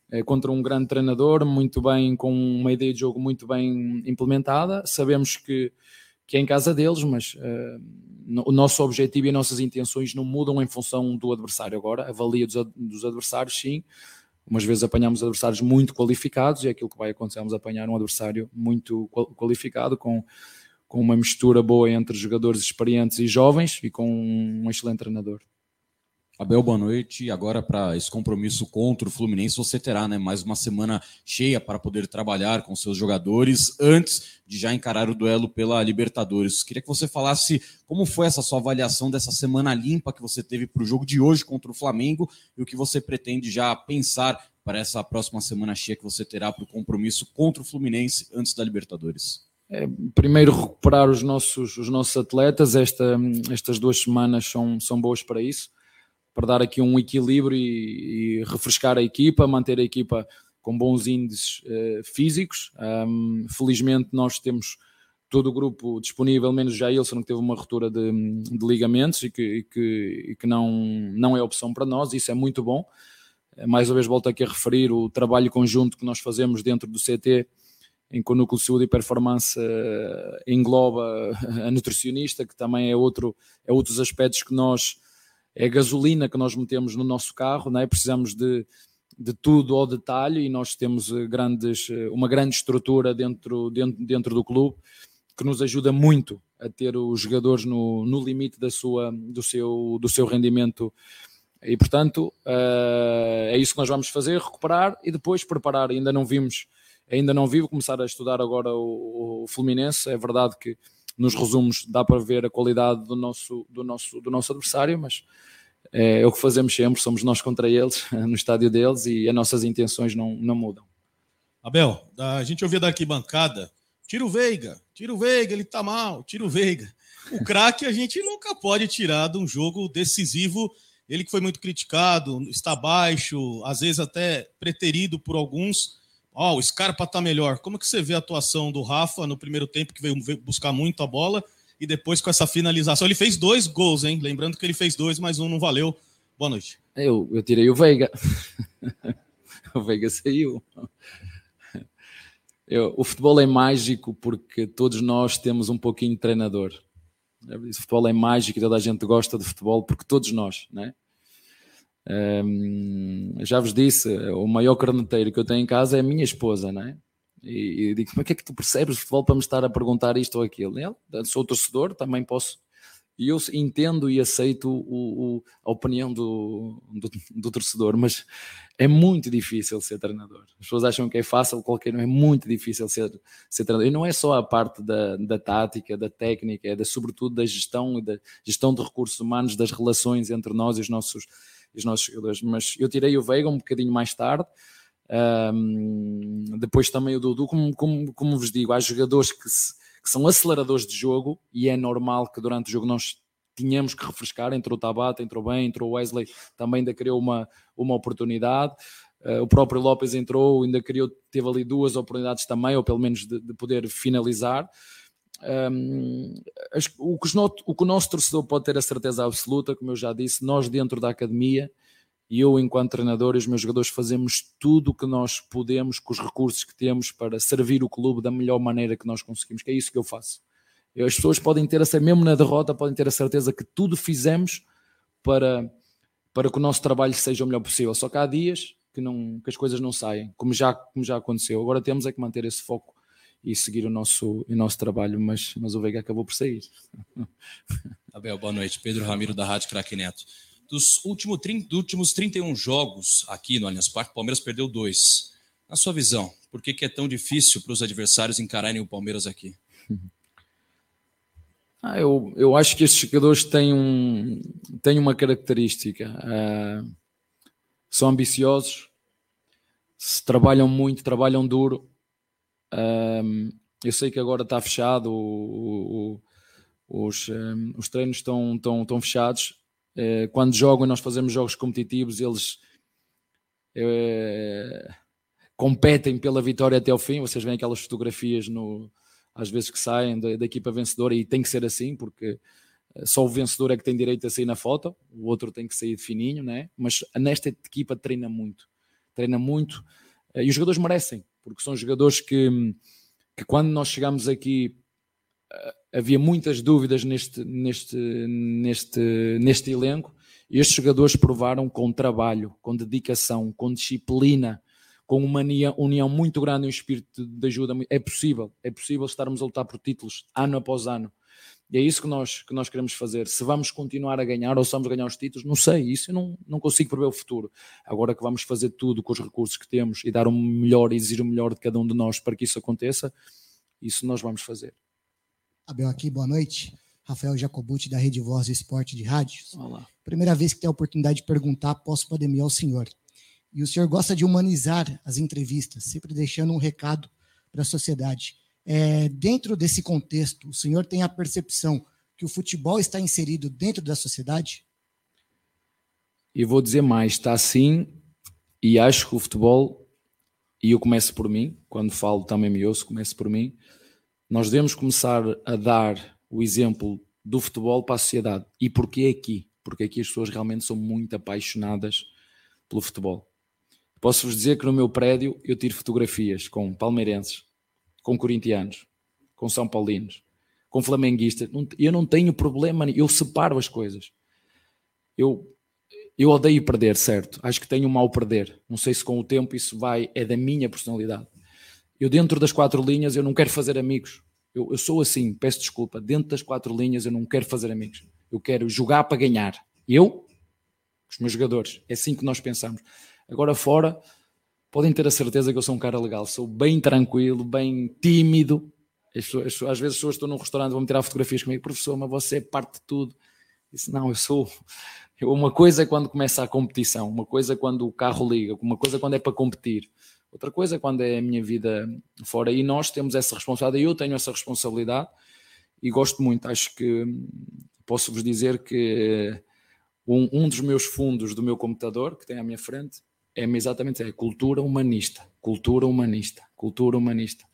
é, contra um grande treinador, muito bem, com uma ideia de jogo muito bem implementada. Sabemos que, que é em casa deles, mas no- o nosso objetivo e as nossas intenções não mudam em função do adversário. Agora, avalia dos, ad- dos adversários, sim. Umas vezes apanhamos adversários muito qualificados e é aquilo que vai acontecer, vamos apanhar um adversário muito qual- qualificado, com, com uma mistura boa entre jogadores experientes e jovens e com um excelente treinador. Abel, boa noite. Agora, para esse compromisso contra o Fluminense, você terá né, mais uma semana cheia para poder trabalhar com seus jogadores antes de já encarar o duelo pela Libertadores. Queria que você falasse como foi essa sua avaliação dessa semana limpa que você teve para o jogo de hoje contra o Flamengo e o que você pretende já pensar para essa próxima semana cheia que você terá para o compromisso contra o Fluminense antes da Libertadores. É, primeiro recuperar os nossos, os nossos atletas, esta, estas duas semanas são, são boas para isso, para dar aqui um equilíbrio e, e refrescar a equipa, manter a equipa com bons índices eh, físicos. Ahm, felizmente nós temos todo o grupo disponível, menos já Jailson, que teve uma ruptura de, de ligamentos e que, e que, e que não, não é opção para nós, isso é muito bom. Mais uma vez volto aqui a referir o trabalho conjunto que nós fazemos dentro do CT, em que o Núcleo de Saúde e Performance eh, engloba a nutricionista, que também é, outro, é outros aspectos que nós, é a gasolina que nós metemos no nosso carro, não é? precisamos de, de tudo ao detalhe e nós temos eh, grandes, eh, uma grande estrutura dentro, dentro, dentro do clube que nos ajuda muito a ter os jogadores no, no limite da sua, do, seu, do seu rendimento e portanto eh, é isso que nós vamos fazer, recuperar e depois preparar. Ainda não vimos, ainda não vi, vou começar a estudar agora o, o Fluminense. É verdade que nos resumos dá para ver a qualidade do nosso, do nosso, do nosso adversário, mas é, é o que fazemos sempre, somos nós contra eles, no estádio deles e as nossas intenções não, não mudam. Abel, a gente ouvia da arquibancada, tira o Veiga, tira o Veiga, ele tá mal, tira o Veiga. O craque a gente nunca pode tirar de um jogo decisivo, ele que foi muito criticado, está baixo, às vezes até preterido por alguns. Ó, o Scarpa tá melhor. Como que você vê a atuação do Rafa no primeiro tempo, que veio buscar muito a bola, e depois com essa finalização? Ele fez dois gols, hein? Lembrando que ele fez dois, mas um não valeu. Boa noite. Eu, eu tirei o Veiga. o Veiga saiu. Eu- o futebol é mágico porque todos nós temos um pouquinho de treinador. O futebol é mágico e toda a gente gosta de futebol porque todos nós, né? Hum, já vos disse, o maior corneteiro que eu tenho em casa é a minha esposa, né? E, e digo, mas que é que tu percebes de futebol para me estar a perguntar isto ou aquilo? Ele, sou torcedor, também posso E eu entendo e aceito o, o, a opinião do, do, do, torcedor, mas é muito difícil ser treinador. As pessoas acham que é fácil, qualquer não é muito difícil ser, ser treinador. E não é só a parte da, da tática, da técnica, é da, sobretudo da gestão da gestão de recursos humanos, das relações entre nós e os nossos, os nossos jogadores. Mas eu tirei o Veiga um bocadinho mais tarde. Um, depois também o Dudu, como, como, como vos digo, há jogadores que se que são aceleradores de jogo e é normal que durante o jogo nós tínhamos que refrescar, entrou o Tabata, entrou bem, entrou o Wesley, também ainda criou uma, uma oportunidade, uh, o próprio Lopes entrou, ainda criou, teve ali duas oportunidades também, ou pelo menos de, de poder finalizar. Um, o, que o, o que o nosso torcedor pode ter a certeza absoluta, como eu já disse, nós dentro da academia e eu, enquanto treinador, e os meus jogadores fazemos tudo o que nós podemos com os recursos que temos para servir o clube da melhor maneira que nós conseguimos, que é isso que eu faço. As pessoas podem ter mesmo na derrota, podem ter a certeza que tudo fizemos para, para que o nosso trabalho seja o melhor possível. Só que há dias que, não, que as coisas não saem, como já, como já aconteceu. Agora temos é que manter esse foco e seguir o nosso, o nosso trabalho, mas, mas o Veiga acabou por sair. Abel, boa noite. Pedro Ramiro, da Rádio Craque Neto dos, último, dos últimos 31 jogos aqui no Allianz Parque, o Palmeiras perdeu dois. Na sua visão, por que, que é tão difícil para os adversários encararem o Palmeiras aqui? Ah, eu, eu acho que estes jogadores têm, um, têm uma característica. Uh, são ambiciosos, trabalham muito, trabalham duro. Uh, eu sei que agora está fechado, o, o, os, um, os treinos estão, estão, estão fechados, eh, quando jogam e nós fazemos jogos competitivos, eles é, competem pela vitória até ao fim. Vocês veem aquelas fotografias no, às vezes que saem da, da, equipa vencedora e tem que ser assim, porque eh, só o vencedor é que tem direito a sair na foto, o outro tem que sair de fininho, né? mas nesta equipa treina muito, treina muito e os jogadores merecem, porque são jogadores que, que quando nós chegamos aqui havia muitas dúvidas neste, neste, neste, neste elenco e estes jogadores provaram com trabalho, com dedicação, com disciplina, com uma união muito grande e um espírito de ajuda. É possível, é possível estarmos a lutar por títulos ano após ano. E é isso que nós, que nós queremos fazer. Se vamos continuar a ganhar ou se vamos ganhar os títulos, não sei, isso eu não, não consigo prever o futuro. Agora que vamos fazer tudo com os recursos que temos e dar o melhor e exigir o melhor de cada um de nós para que isso aconteça, isso nós vamos fazer. Abel aqui, boa noite. Rafael Jacobucci, da Rede Voz Esporte de Rádios. Olá. Primeira vez que tenho a oportunidade de perguntar pós-pandemia ao senhor. E o senhor gosta de humanizar as entrevistas, sempre deixando um recado para a sociedade. É, dentro desse contexto, o senhor tem a percepção que o futebol está inserido dentro da sociedade? E vou dizer mais, está sim, e acho que o futebol, e eu começo por mim, quando falo também me ouço, começo por mim, nós devemos começar a dar o exemplo do futebol para a sociedade. E porquê aqui? Porque aqui as pessoas realmente são muito apaixonadas pelo futebol. Posso-vos dizer que no meu prédio eu tiro fotografias com palmeirenses, com corintianos, com são paulinos, com flamenguistas. Eu não tenho problema, eu separo as coisas. Eu, eu odeio perder, certo? Acho que tenho mal perder. Não sei se com o tempo isso vai, é da minha personalidade. Eu, dentro das quatro linhas, eu não quero fazer amigos. Eu, eu sou assim, peço desculpa. Dentro das quatro linhas, eu não quero fazer amigos. Eu quero jogar para ganhar. Eu, os meus jogadores. É assim que nós pensamos. Agora, fora, podem ter a certeza que eu sou um cara legal. Sou bem tranquilo, bem tímido. Às vezes, as pessoas estão num restaurante, vão-me tirar fotografias comigo. Professor, mas você é parte de tudo. Disse, não, eu sou. Uma coisa é quando começa a competição, uma coisa é quando o carro liga, uma coisa é quando é para competir. Outra coisa é quando é a minha vida fora. E nós temos essa responsabilidade, eu tenho essa responsabilidade e gosto muito. Acho que posso vos dizer que um, um dos meus fundos do meu computador, que tem à minha frente, é exatamente é cultura humanista. Cultura humanista. Cultura humanista.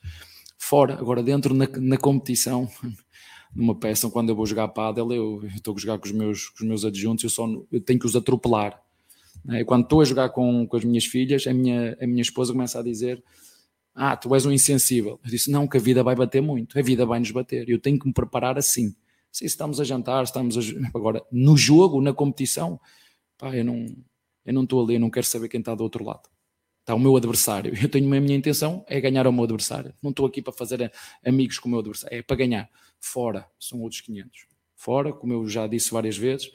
Fora, agora dentro na, na competição, numa peça, quando eu vou jogar pádel, eu, estou a jogar com os meus, com os meus adjuntos, eu só eu tenho que os atropelar né? Quando estou a jogar com, com as minhas filhas, a minha, a minha esposa começa a dizer: Ah, tu és um insensível. Eu disse: Não, que a vida vai bater muito, a vida vai nos bater. Eu tenho que me preparar assim. Se estamos a jantar, estamos a... agora no jogo, na competição, pá, eu não, eu não estou ali, não quero saber quem está do outro lado. Está o meu adversário. Eu tenho a minha intenção é ganhar ao meu adversário. Não estou aqui para fazer amigos com o meu adversário, é para ganhar. Fora, são outros 500. fora, como eu já disse várias vezes,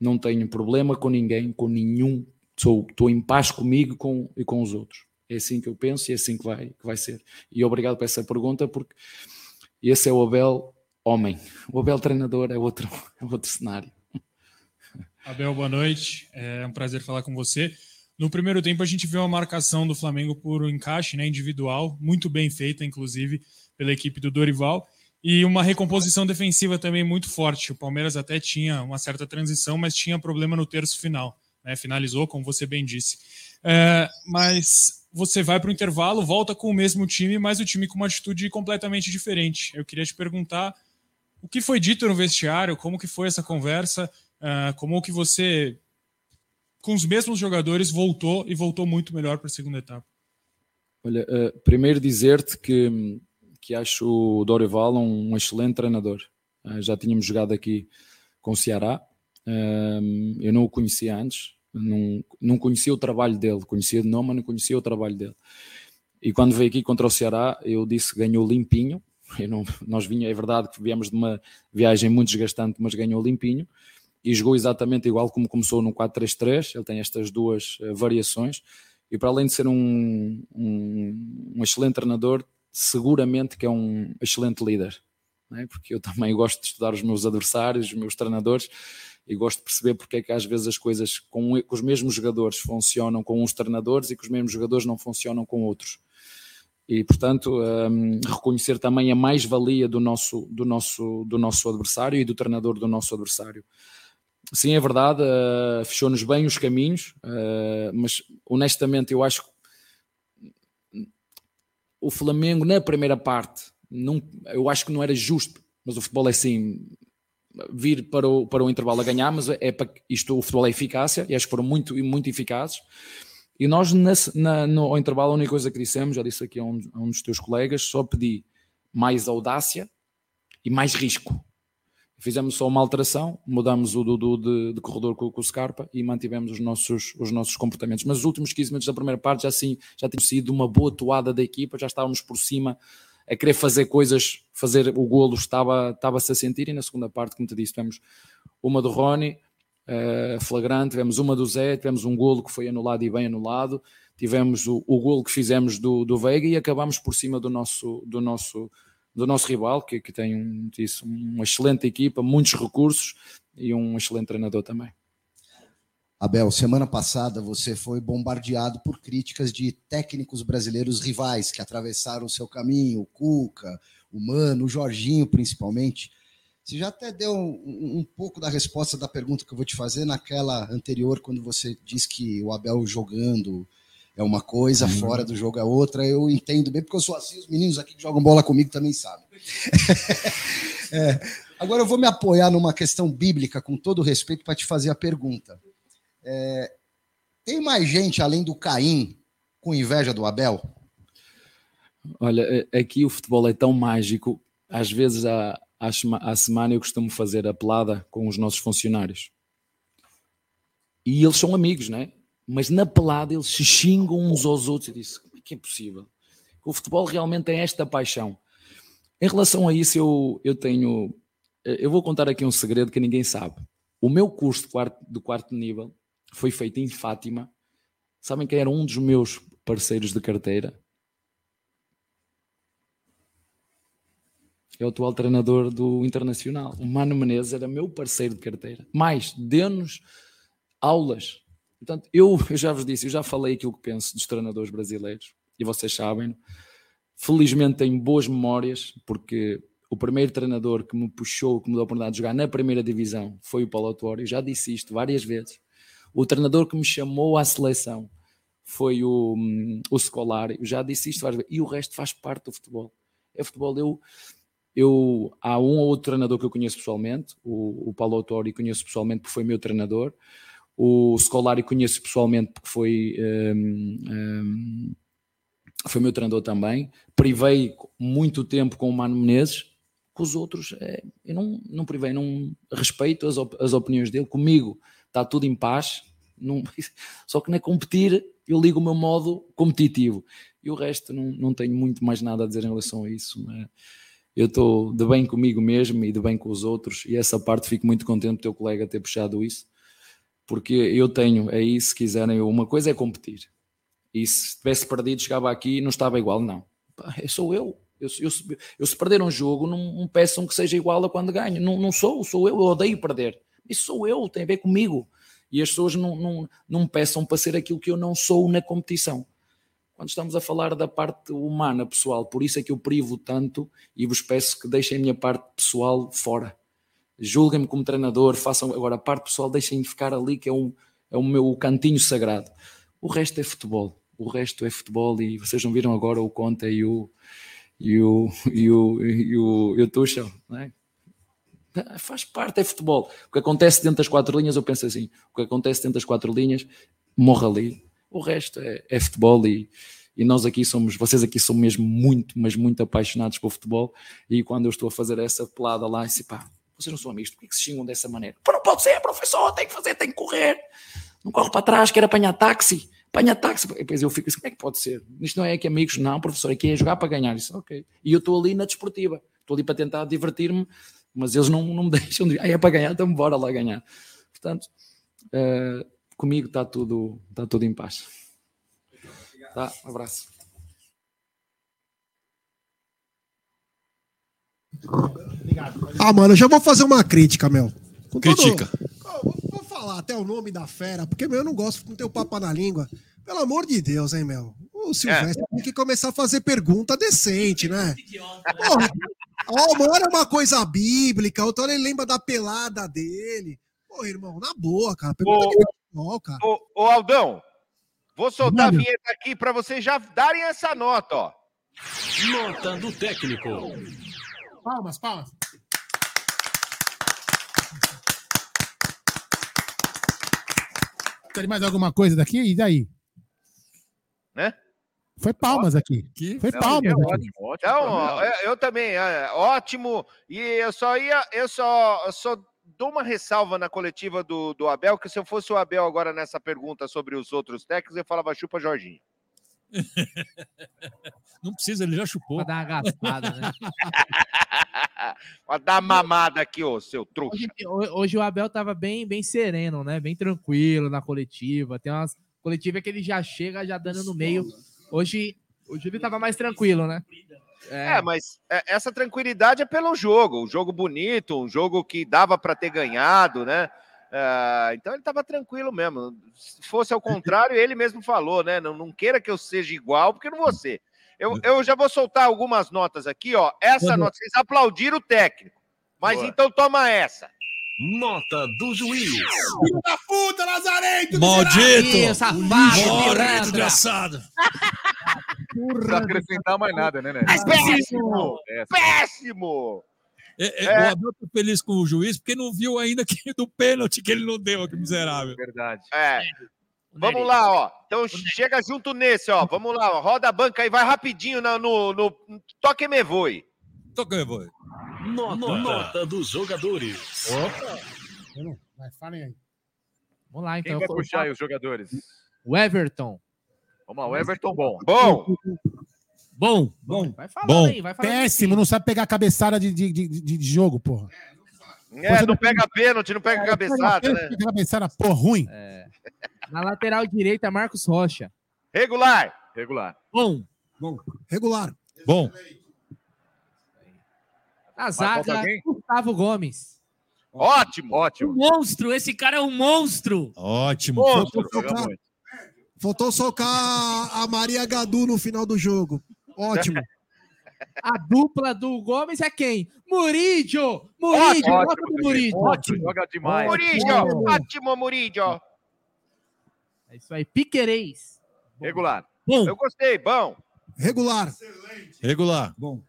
não tenho problema com ninguém, com nenhum, sou, estou em paz comigo com, e com os outros. É assim que eu penso e é assim que vai, que vai ser. E obrigado por essa pergunta, porque esse é o Abel homem. O Abel treinador é outro, é outro cenário. Abel, boa noite. É um prazer falar com você. No primeiro tempo, a gente viu a marcação do Flamengo por um encaixe né, individual, muito bem feita, inclusive, pela equipe do Dorival, e uma recomposição defensiva também muito forte. O Palmeiras até tinha uma certa transição, mas tinha problema no terço final. Né, finalizou, como você bem disse. É, mas você vai para o intervalo, volta com o mesmo time, mas o time com uma atitude completamente diferente. Eu queria te perguntar o que foi dito no vestiário, como que foi essa conversa, uh, como que você, com os mesmos jogadores, voltou e voltou muito melhor para a segunda etapa. Olha, uh, primeiro dizer-te que, que acho o Dorival um, um excelente treinador. Uh, já tínhamos jogado aqui com o Ceará, eu não o conhecia antes, não, não conhecia o trabalho dele, conhecia de nome, mas não conhecia o trabalho dele. E quando veio aqui contra o Ceará, eu disse ganhou limpinho. Não, nós vinha, é verdade que viemos de uma viagem muito desgastante, mas ganhou limpinho e jogou exatamente igual como começou no 4-3-3. Ele tem estas duas uh, variações e para além de ser um, um, um, excelente treinador, seguramente que é um excelente líder, é? porque eu também gosto de estudar os meus adversários, os meus treinadores e gosto de perceber porque é que às vezes as coisas com, com, os mesmos jogadores funcionam com uns treinadores e que os mesmos jogadores não funcionam com outros. E, portanto, um, reconhecer também a mais-valia do nosso, do, nosso, do nosso adversário e do treinador do nosso adversário. Sim, é verdade, uh, fechou-nos bem os caminhos, uh, mas honestamente eu acho que o Flamengo na primeira parte, não, eu acho que não era justo, mas o futebol é assim, vir para o, para o intervalo a ganhar, mas é para isto o futebol é eficácia e acho que foram muito, muito eficazes. E nós nesse, na, no intervalo a única coisa que dissemos, já disse aqui a um, a um dos teus colegas, só pedi mais audácia e mais risco. Fizemos só uma alteração, mudamos o Dudu de, de corredor com, com, o Scarpa e mantivemos os nossos, os nossos comportamentos. Mas os últimos 15 minutos da primeira parte já sim, já tinha sido uma boa toada da equipa, já estávamos por cima a querer fazer coisas, fazer o golo estava, estava-se a sentir e na segunda parte, como te disse, tivemos uma do Rony, uh, flagrante, tivemos uma do Zé, tivemos um golo que foi anulado e bem anulado, tivemos o, o golo que fizemos do, do Veiga e acabamos por cima do nosso, do nosso, do nosso rival, que, que tem um, disse, uma excelente equipa, muitos recursos e um excelente treinador também. Abel, semana passada você foi bombardeado por críticas de técnicos brasileiros rivais que atravessaram o seu caminho, o Cuca, o Mano, o Jorginho principalmente. Você já até deu um, um, pouco da resposta da pergunta que eu vou te fazer naquela anterior, quando você disse que o Abel jogando é uma coisa, uhum. fora do jogo é outra. Eu entendo bem, porque eu sou assim, os meninos aqui que jogam bola comigo também sabem. é, agora eu vou me apoiar numa questão bíblica, com todo respeito, para te fazer a pergunta. É, tem mais gente além do Caim com inveja do Abel? Olha, aqui o futebol é tão mágico. Às vezes, à, à semana, eu costumo fazer a pelada com os nossos funcionários. E eles são amigos, não é? Mas na pelada eles se xingam uns aos outros. Eu disse: como é que é possível? O futebol realmente tem esta paixão. Em relação a isso, eu, eu tenho. Eu vou contar aqui um segredo que ninguém sabe. O meu curso de quarto, do quarto nível foi feito em Fátima. Sabem quem era um dos meus parceiros de carteira? É o atual treinador do Internacional. O Mano Menezes era meu parceiro de carteira. Mais, deu-nos aulas. Portanto, eu, eu já vos disse, eu já falei aquilo que penso dos treinadores brasileiros, e vocês sabem. Felizmente tenho boas memórias, porque o primeiro treinador que me puxou, que me deu a oportunidade de jogar na primeira divisão foi o Paulo Autuori. Já disse isto várias vezes. O treinador que me chamou à seleção foi o, o Scolari. Já disse isto várias vezes. E o resto faz parte do futebol. É futebol. Eu, eu, há um ou outro treinador que eu conheço pessoalmente. O, o Paulo Autori conheço pessoalmente porque foi meu treinador. O Scolari conheço pessoalmente porque foi, um, um, foi meu treinador também. Privei muito tempo com o Mano Menezes. Com os outros, é, eu não, não privei, não respeito as, op as opiniões dele. Comigo, está tudo em paz. Não, só que na competir eu ligo o meu modo competitivo e o resto não, não tenho muito mais nada a dizer em relação a isso. eu estou de bem comigo mesmo e de bem com os outros, e essa parte fico muito contente do teu colega ter puxado isso, porque eu tenho aí, se quiserem, uma coisa é competir, e se tivesse perdido, chegava aqui e não estava igual, não. Sou eu. Eu, eu, eu se perder um jogo, não, não peçam que seja igual a quando ganho. Não, não sou, sou eu, eu odeio perder. Isso sou eu, tem a ver comigo. E as pessoas não, não, não peçam para ser aquilo que eu não sou na competição. Quando estamos a falar da parte humana, pessoal, por isso é que eu privo tanto e vos peço que deixem a minha parte pessoal fora. Julguem-me como treinador, façam agora a parte pessoal, deixem ficar ali, que é, um, é o meu cantinho sagrado. O resto é futebol. O resto é futebol e vocês não viram agora o Conta e o, e o, e o, e o, e o Tuchel, não é? Faz parte, é futebol. O que acontece dentro das quatro linhas, eu penso assim: o que acontece dentro das quatro linhas, morre ali. O resto é, é futebol e, e nós aqui somos, vocês aqui são mesmo muito, mas muito apaixonados pelo futebol. E quando eu estou a fazer essa pelada lá, disse, pá, vocês não são amigos, por que, se xingam dessa maneira? Pô, não pode ser, professor, tem que fazer, tem que correr. Não corre para trás, quer apanhar táxi apanha táxi. E depois eu fico assim, como é que pode ser? Isto não é que amigos, não, professor, aqui é jogar para ganhar. Isso, ok. E eu estou ali na desportiva, estou ali para tentar divertir-me, mas eles não, não me deixam de. Ah, é para ganhar, então bora lá ganhar. Portanto, uh, comigo está tudo, está tudo em paz. Tá, um abraço. Ah, mano, eu já vou fazer uma crítica, Mel. Com Critica. Todo... Vou falar até o nome da fera, porque, meu, eu não gosto com teu papo na língua. Pelo amor de Deus, hein, Mel? O Silvestre tem que começar a fazer pergunta decente, né? Porra, ó, uma hora é uma coisa bíblica, outra hora ele lembra da pelada dele. Pô, irmão, na boa, cara. Pergunta Ô, de futebol, cara. Ô, ô, Aldão, vou soltar Mano. a vinheta aqui para vocês já darem essa nota, ó. Nota do técnico. Palmas, palmas. Tem mais alguma coisa daqui? E daí? Né? Foi palmas aqui. Foi Não, palmas é aqui. ótimo, ótimo. Então, eu, eu também, é, ótimo. E eu só ia, eu só, eu só dou uma ressalva na coletiva do, do Abel, que se eu fosse o Abel agora nessa pergunta sobre os outros técnicos, eu falava chupa Jorginho. Não precisa, ele já chupou. Pra dar uma gastada, né? Pra dar mamada aqui, ô, seu trouxa. Hoje, ho- hoje o Abel tava bem, bem sereno, né? Bem tranquilo na coletiva. Tem umas coletivas que ele já chega já dando no meio. Hoje, hoje ele tava mais tranquilo, né? É, mas é, essa tranquilidade é pelo jogo, um jogo bonito, um jogo que dava para ter ganhado, né? Ah, então ele estava tranquilo mesmo. Se fosse ao contrário, ele mesmo falou, né? Não, não queira que eu seja igual, porque eu não vou ser. Eu, eu já vou soltar algumas notas aqui, ó. Essa Uhum. nota, vocês aplaudiram o técnico. Mas Boa. então toma essa. Nota do juiz. Filho da puta, Lazarento! Maldito! Safado, pilantra. desgraçado! Não precisa acrescentar mais nada, né, né? Péssimo! Péssimo! É, é, É. O Abel tá feliz com o juiz porque não viu ainda que do pênalti que ele não deu, que miserável. Verdade. É. Vamos lá, ó. Então chega junto nesse, ó. Vamos lá, ó. roda a banca aí, vai rapidinho na- no, no, Toque Me Voe. Toque Me Voe. Nota, nota dos jogadores. Opa! Vai, falem aí. Vamos lá, Quem então. vai Eu- puxar aí os jogadores? O Everton. Vamos lá, o Everton bom. Bom. Bom. Bom. Vai falando Bom. aí, vai falando. Péssimo, não sabe pegar cabeçada de, de, de, de- jogo, porra. É, não pega pênalti, não pega cabeçada, né? Pega cabeçada, porra, ruim. Na lateral direita, Marcos Rocha. Regular. Regular. Bom. Bom. Regular. Bom. Na zaga? Gustavo Gomes. Ótimo. Um Ótimo. monstro, esse cara é um monstro. Ótimo. Faltou socar, faltou socar a Maria Gadu no final do jogo. Ótimo. A dupla do Gomes é quem? Murídio! Murídio! Ótimo, ótimo, Murídio. ótimo, joga demais. Murídio, ótimo, Murídio. É isso aí, Piquerez. Regular. Bom. Eu gostei, bom. Regular. Regular. Bom.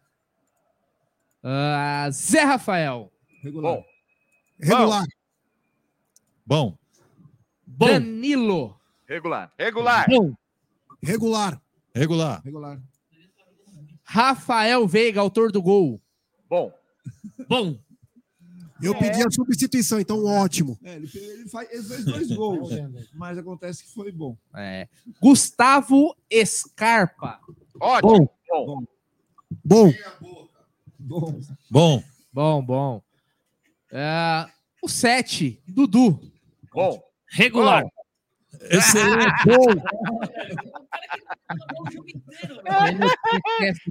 Ah, Zé Rafael. Regular. Bom. Regular. Bom. Danilo. Regular. Regular. Bom. Regular. Regular. Regular. Rafael Veiga, autor do gol. Bom. Bom. Eu pedi a substituição, então ótimo. É, ele, fez, ele faz- ele fez dois gols, mas acontece que foi bom. É. Gustavo Scarpa. Ótimo. Bom. Bom. Bom. Bom. Bom, bom. É, o 7, Dudu. Bom. Regular. Excelente.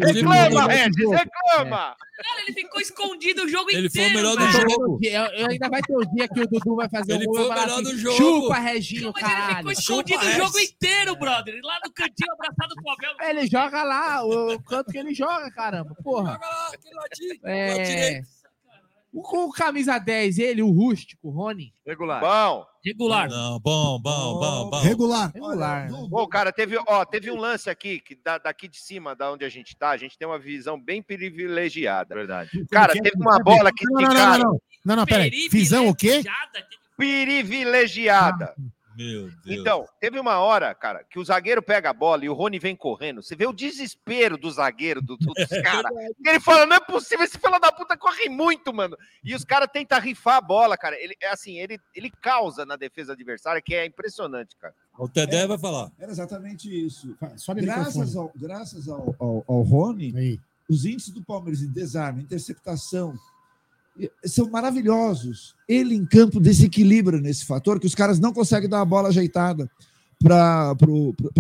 Reclama, Regis, reclama! Cara, ele ficou escondido o jogo Ele foi o inteiro. melhor do jogo. Eu, eu ainda vai ter o dia que o Dudu vai fazer Ele um gol foi e o melhor assim, do jogo. Chupa, Reginho, Mas ele ficou caralho. escondido o jogo inteiro, brother. Lá no cantinho abraçado com o Abel. Ele joga lá, o canto que ele joga, caramba. Porra. É... O, com o camisa 10, ele, o rústico, o Rony. Regular. Bom. Regular. Não, bom, bom, bom, bom. Regular. Regular. Pô, cara, teve, ó, teve um lance aqui, que da- daqui de cima, da onde a gente tá, a gente tem uma visão bem privilegiada. Verdade. Cara, teve uma bola que Não, não, não, não, não. Não, não, peraí. Visão o quê? Privilegiada. Meu Deus. Então, teve uma hora, cara, que o zagueiro pega a bola e o Rony vem correndo. Você vê o desespero do zagueiro, do, do- dos caras. Ele fala: não é possível, esse filho da puta corre muito, mano. E os caras tentam rifar a bola, cara. Ele é assim, ele, ele causa na defesa adversária, que é impressionante, cara. O Tedé vai falar. Era exatamente isso. O Graças, ao, graças ao, ao, ao Rony, os índices do Palmeiras de desarme, interceptação, são maravilhosos. Ele em campo desequilibra nesse fator, que os caras não conseguem dar a bola ajeitada para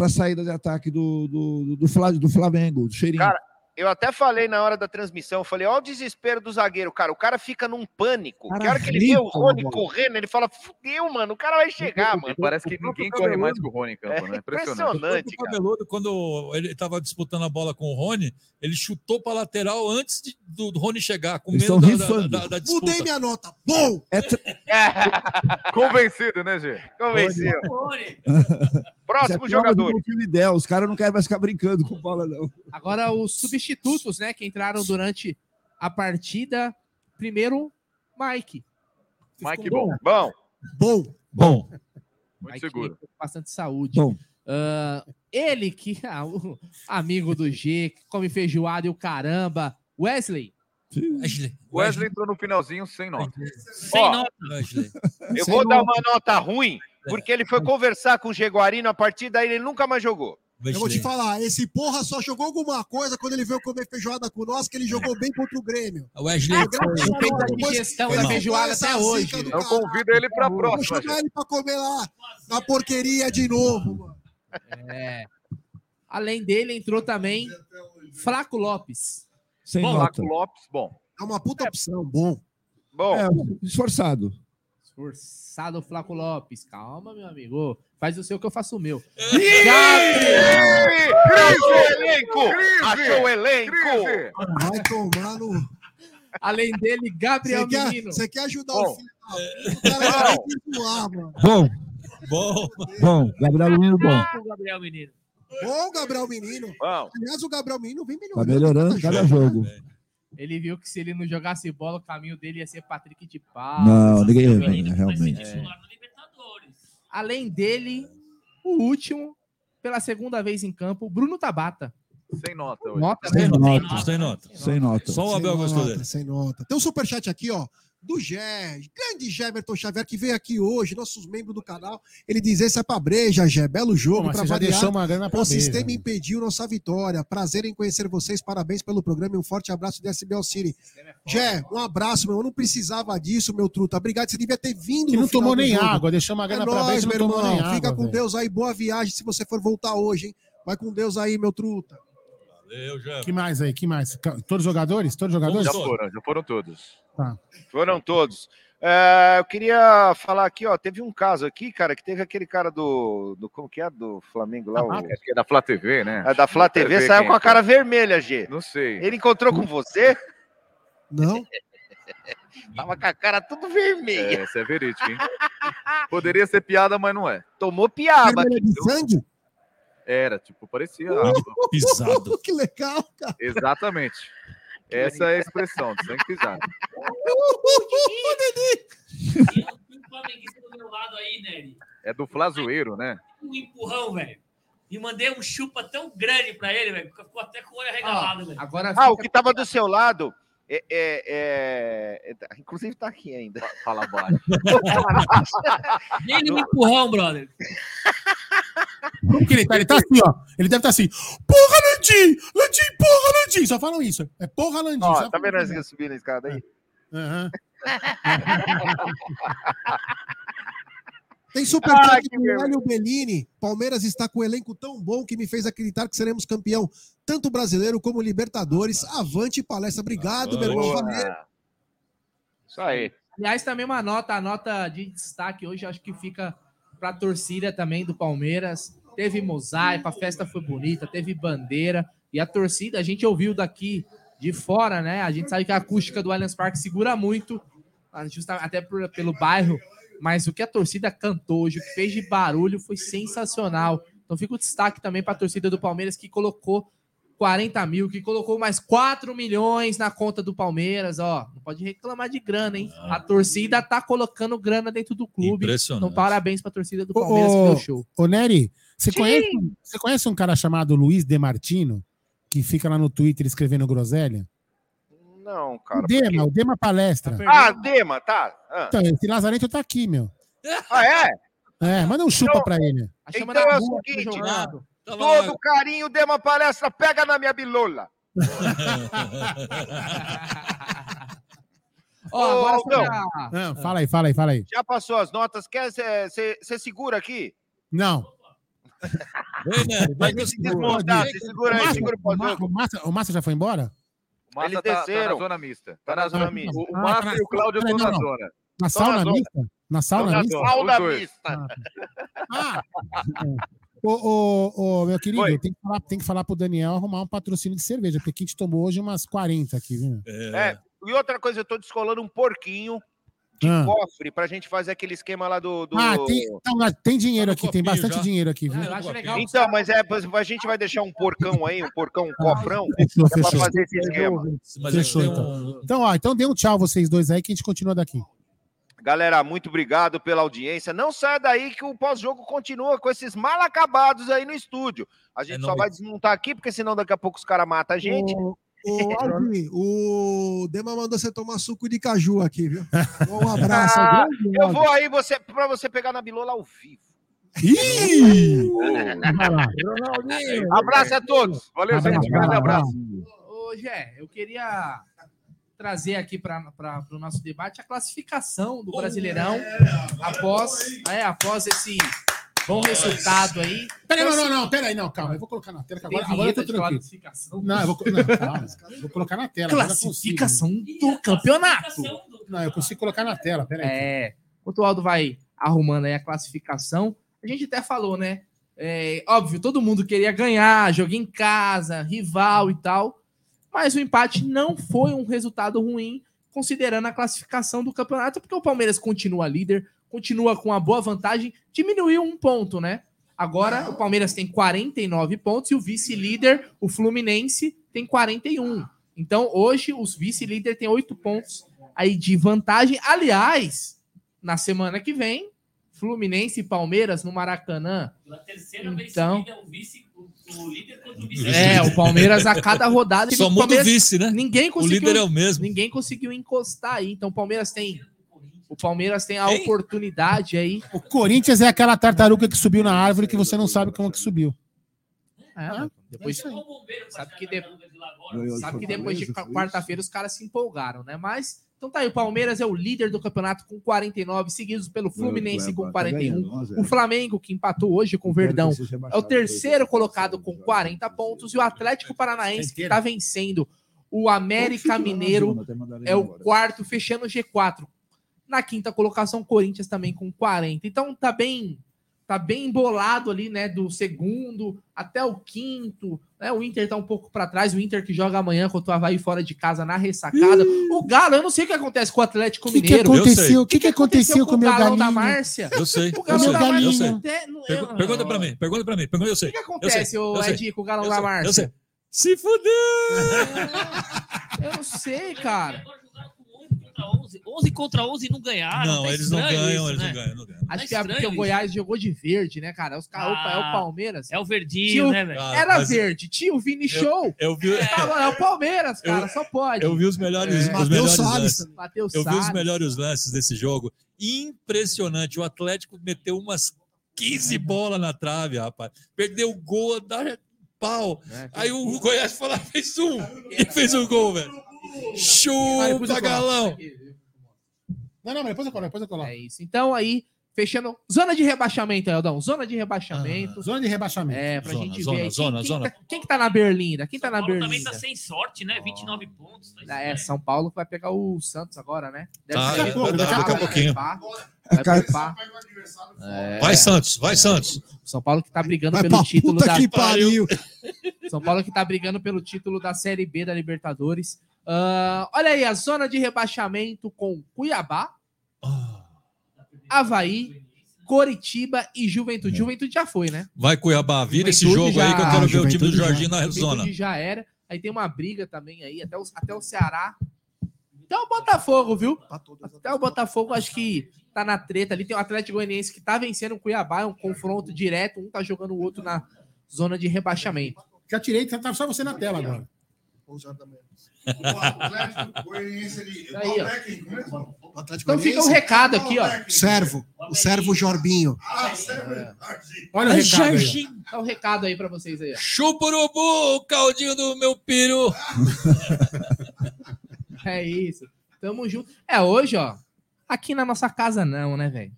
a saída de ataque do, do, do, do Flamengo, do Cheirinho. Cara, eu até falei na hora da transmissão, eu falei, ó o desespero do zagueiro, cara. O cara fica num pânico. Cara que hora que ele vê o Rony mano. correndo, ele fala, fudeu, mano, o cara vai chegar, mano. Parece que ninguém corre mais que o Rony em campo, né? É Impressionante. impressionante, O Cabeludo, quando ele estava disputando a bola com o Rony, ele chutou para lateral antes de- do, do Rony chegar, com medo da, da, da, da disputa. Mudei minha nota. Bom! Convencido, né, Gê? Convenceu. Isso Próximo é jogador. ideal. Os caras não querem mais ficar brincando com bola, não. Agora, os substitutos, né, que entraram durante a partida. Primeiro, Mike. Mike bom. Bom. Bom. Bom. Muito Mike seguro. com bastante saúde. Bom. Ah, ele que, ah, o amigo do G, que come feijoada e o caramba. Wesley. Wesley. Wesley entrou no finalzinho sem nota. Sem Ó, nota. Wesley. Eu Sem vou dar nota. uma nota ruim, porque ele foi conversar com o Jaguarino a partir daí ele nunca mais jogou. Eu vou te falar, esse porra só jogou alguma coisa quando ele veio comer feijoada com nós, que ele jogou bem contra o Grêmio. Wesley. Ele fez a digestão da feijoada até hoje. Eu convido ele pra Vou próxima. chamar Gê. ele pra comer lá na porqueria de novo, mano. É. Além dele, entrou também Flaco Lopes. Sem Bom, nota. Marco Lopes, bom. É uma puta opção, bom. Bom, É, esforçado. Esforçado Flaco Lopes. Calma, meu amigo. Faz o seu que eu faço o meu. Crise! Achou o elenco! Achou o elenco! Vai tomar no. Além dele, Gabriel Menino. você quer ajudar Bom. o filho. Bom, Bom. bom. Gabriel Menino, bom. Gabriel Menino. Bom, Gabriel Menino. Bom, Aliás, o Gabriel Menino vem Tá melhorando. melhorando cada jogo. Ele viu que se ele não jogasse bola, o caminho dele ia ser Patrick de Paula. Não, ninguém é, ser realmente. Libertadores. Além dele, o último, pela segunda vez em campo, Bruno Tabata. Sem nota hoje. Nota Sem né? nota. Sem nota. Sem nota. Só o Sem Abel gostou nota, dele. Sem nota. Tem um superchat aqui, ó, do Gé, grande Geberton Xavier, que veio aqui hoje, nossos membros do canal. Ele diz: esse é pra breja, Gé, belo jogo, Pô, mas pra você já variar. deixou uma grana pra O breja, sistema né? impediu nossa vitória. Prazer em conhecer vocês. Parabéns pelo programa e um forte abraço do SBL City. Jé, um abraço, meu. Eu não precisava disso, meu truta. Obrigado. Você devia ter vindo. E no não tomou nem jogo. água, deixou uma É grana pra nóis, breja e meu irmão. água. Fica com velho. Deus aí. Boa viagem se você for voltar hoje, hein? Vai com Deus aí, meu truta. Valeu. Que mais aí? Que mais? Todos os jogadores? Todos os jogadores? Já foram, já foram todos. Tá. foram todos. É, eu queria falar aqui, ó. Teve um caso aqui, cara, que teve aquele cara do. do como que é? Do Flamengo lá? o- Acho que é da Flá TV, né? É da Flá TV, saiu quem com a cara vermelha, G. Não sei. Ele encontrou com você? Não? Tava com a cara tudo vermelha. É, isso é verídico, hein? Poderia ser piada, mas não é. Tomou piaba Vermelha de sangue? Era, tipo, parecia. Pisado. que legal, cara. Exatamente. Essa é a expressão, de sangue pisado. Tem um flamenguista do meu lado aí, Nery. É do Flazoeiro, né? Um empurrão, velho. E mandei um chupa tão grande pra ele, velho. Ficou até com o olho arregalado, velho. Agora Ah, o que tava do seu lado. É, é- é- é- inclusive tá aqui ainda. Fala baixo. Ele um empurrão, brother. Como que ele tá? Ele tá assim, ó. Ele deve estar assim. Porra, Landim! Landim, porra, Landim! Só falam isso. É porra, Landim. Ó, Só tá vendo essa subir na escada aí? Aham. Tem Ah, superchat que do. Hélio Bellini. Palmeiras está com um elenco tão bom que me fez acreditar que seremos campeão, tanto brasileiro como Libertadores. Avante palestra. Obrigado, meu irmão. Isso aí. Aliás, também uma nota, a nota de destaque hoje, acho que fica para a torcida também do Palmeiras. Teve mosaico, a festa foi bonita, teve bandeira. E a torcida, a gente ouviu daqui de fora, né? A gente sabe que a acústica do Allianz Parque segura muito, ah, justa- até por- pelo bairro. Mas o que a torcida cantou hoje, o que fez de barulho foi sensacional. Então fica o destaque também para a torcida do Palmeiras que colocou 40 mil, que colocou mais 4 milhões na conta do Palmeiras. Ó, não pode reclamar de grana, hein? A torcida tá colocando grana dentro do clube. Impressionante. Então, parabéns pra torcida do Ô, Palmeiras que ô, deu show. ô, Nery, você conhece, você conhece um cara chamado Luiz Demartino, que fica lá no Twitter escrevendo groselha? Não, cara. o Dema, o Dema Palestra. Ah, Dema, tá. Ah, Então, esse Lazarento tá aqui, meu. Ah, é? É, manda um chupa pra ele. Então é o seguinte, todo carinho, Dema Palestra, pega na minha bilola. Sobre Aldão, a- Não, fala aí, fala aí, fala aí. Já passou as notas, quer você segura aqui? Não. Vai se desmontar, se segura aí, Massa- segura o o, Ma- pós-jogo. o Massa, o Massa já foi embora? Massa Eles tá- tá na desceram. zona mista. Tá na zona Ah, mista. O, o ah, Massa tá na- e o Cláudio estão na zona. Na sauna mista? Na sauna na mista? zona, Sauna mista. Ah, Ô, ô, ô, meu querido, tem que, falar, tem que falar pro Daniel arrumar um patrocínio de cerveja, porque a gente tomou hoje umas 40 aqui, viu? É, e outra coisa, eu tô descolando um porquinho de Ah. cofre pra gente fazer aquele esquema lá do. do- Ah, tem, então, tem dinheiro aqui, tem bastante já. dinheiro aqui, viu? Legal. Então, mas é, a gente vai deixar um porcão aí, um porcão, um cofrão, Fechou, é pra fazer esse esquema. Fechou, então. Então, ó, então dê um tchau vocês dois aí que a gente continua daqui. Galera, muito obrigado pela audiência. Não saia daí que o pós-jogo continua com esses mal acabados aí no estúdio. A gente É só nóis. vai desmontar aqui, porque senão daqui a pouco os caras matam a gente. Ô, ô, Aldi, o Dema mandou você tomar suco de caju aqui, viu? Um abraço. Ah, grande eu vou aí você, pra você pegar na bilola ao vivo. Ih! Abraço a todos. Valeu, Abraço, gente. Grande abraço. abraço. Ô, Gé, eu queria trazer aqui para o nosso debate a classificação do Brasileirão após, é, após esse bom resultado aí. Peraí, não, Então, não, assim, não, peraí, não, calma, eu vou colocar na tela, que agora, agora eu tô tranquilo. classificação? Não, eu vou, não, calma, vou colocar na tela. consigo. Classificação do campeonato. Não, eu consigo colocar na tela, peraí. É, enquanto o Aldo vai arrumando aí a classificação, a gente até falou, né? É, óbvio, todo mundo queria ganhar, jogo em casa, rival e tal, mas o empate não foi um resultado ruim, considerando a classificação do campeonato, porque o Palmeiras continua líder, continua com uma boa vantagem, diminuiu um ponto, né? Agora o Palmeiras tem 49 pontos e o vice-líder, o Fluminense, tem 41. Então hoje os vice-líder têm 8 pontos aí de vantagem. Aliás, na semana que vem, Fluminense e Palmeiras no Maracanã. Então, é, o Palmeiras a cada rodada. Só o muda o vice, né? Ninguém O conseguiu. líder é o mesmo. Ninguém conseguiu encostar aí. Então o Palmeiras tem. O Palmeiras tem a Hein? oportunidade aí. O Corinthians é aquela tartaruga que subiu na árvore que você não sabe como que subiu. É, depois sabe que, de- sabe que depois de quarta-feira os caras se empolgaram, né? Mas então tá aí, o Palmeiras é o líder do campeonato com 49, seguidos pelo Fluminense com 41. O Flamengo, que empatou hoje com o Verdão, é o terceiro colocado com 40 pontos. E o Atlético Paranaense, que está vencendo o América Mineiro, é o quarto, fechando o G4. Na quinta colocação, o Corinthians também com 40. Então tá bem tá bem embolado ali, né, do segundo até o quinto, né? O Inter tá um pouco para trás, o Inter que joga amanhã contra o Havaí fora de casa na ressacada. O Galo, eu não sei o que acontece com o Atlético O que, que Mineiro. aconteceu? O que, que aconteceu com o meu galão da? Márcia? Eu sei, O eu galão sei, da eu Márcia sei. até- não- Pergu- eu- Pergunta pra mim, pergunta pra mim, pergunta eu sei. O que Eu sei, acontece, ô eu sei, Ed, com o galão eu da sei, Márcia? Eu sei. Se fuder! Eu não sei, cara. 11 contra 11 e não ganharam. Não, tá eles não ganham, isso, eles né? não ganham, não ganham. Acho Tá que é porque estranho o Goiás jogou de verde, né, cara? Os caras, opa, é o Ah, Palmeiras. É o verdinho, o- né, velho? Ah, Era mas- verde, tinha o Vini Show. Eu vi, Tava- é o Palmeiras, cara, só pode. eu vi os melhores, É. os melhores Salles. lances. Matheus Eu vi os Salles. melhores lances desse jogo. Impressionante. O Atlético meteu umas 15 bolas na trave, rapaz. Perdeu o gol da pau. Aí o Goiás foi lá, fez um. E fez um gol, velho. Chupa, galão. Não, não, mas depois eu coloco, depois eu coloco. É isso. Então aí, fechando. Zona de rebaixamento, Eldão. Zona de rebaixamento. Zona de rebaixamento. É, pra Zona, gente zona, ver aí. zona, quem, zona. Quem, tá, quem que tá na Berlinda? Quem tá na Paulo também Berlinda? tá sem sorte, né? 29 pontos. tá É, São Paulo vai pegar o Santos agora, né? Tá, ser daqui a pouco, vai daqui a pouquinho. Vai. É. Vai, Santos, vai, Santos. São Paulo que tá brigando Vai pelo título da que pariu. São Paulo que tá brigando pelo título da Série B da Libertadores. Ah, olha aí, a zona de rebaixamento com Cuiabá, Havaí, Coritiba e Juventude. Juventude já foi, né? Vai Cuiabá, vira esse Juventude jogo aí que eu já- quero ver o time do Juventude já- na Juventude zona. já era. Aí tem uma briga também aí, até o, até o Ceará. Até o Botafogo, viu? Até o Botafogo, acho que tá na treta ali. Tem o Atlético Goianiense que tá vencendo o Cuiabá, é um confronto direto. Um tá jogando o outro na zona de rebaixamento. Já tirei, tá só você na tela agora. Aí, ó. O Atlético Então fica o Goianiense. recado aqui, ó. Servo. O servo Jorbinho. Olha o o recado aí, ó. recado. Dá o recado aí pra vocês aí, ó. Chupa urubu, o caldinho do meu peru. É isso. Tamo junto. É, hoje, ó. Aqui na nossa casa não, né, velho?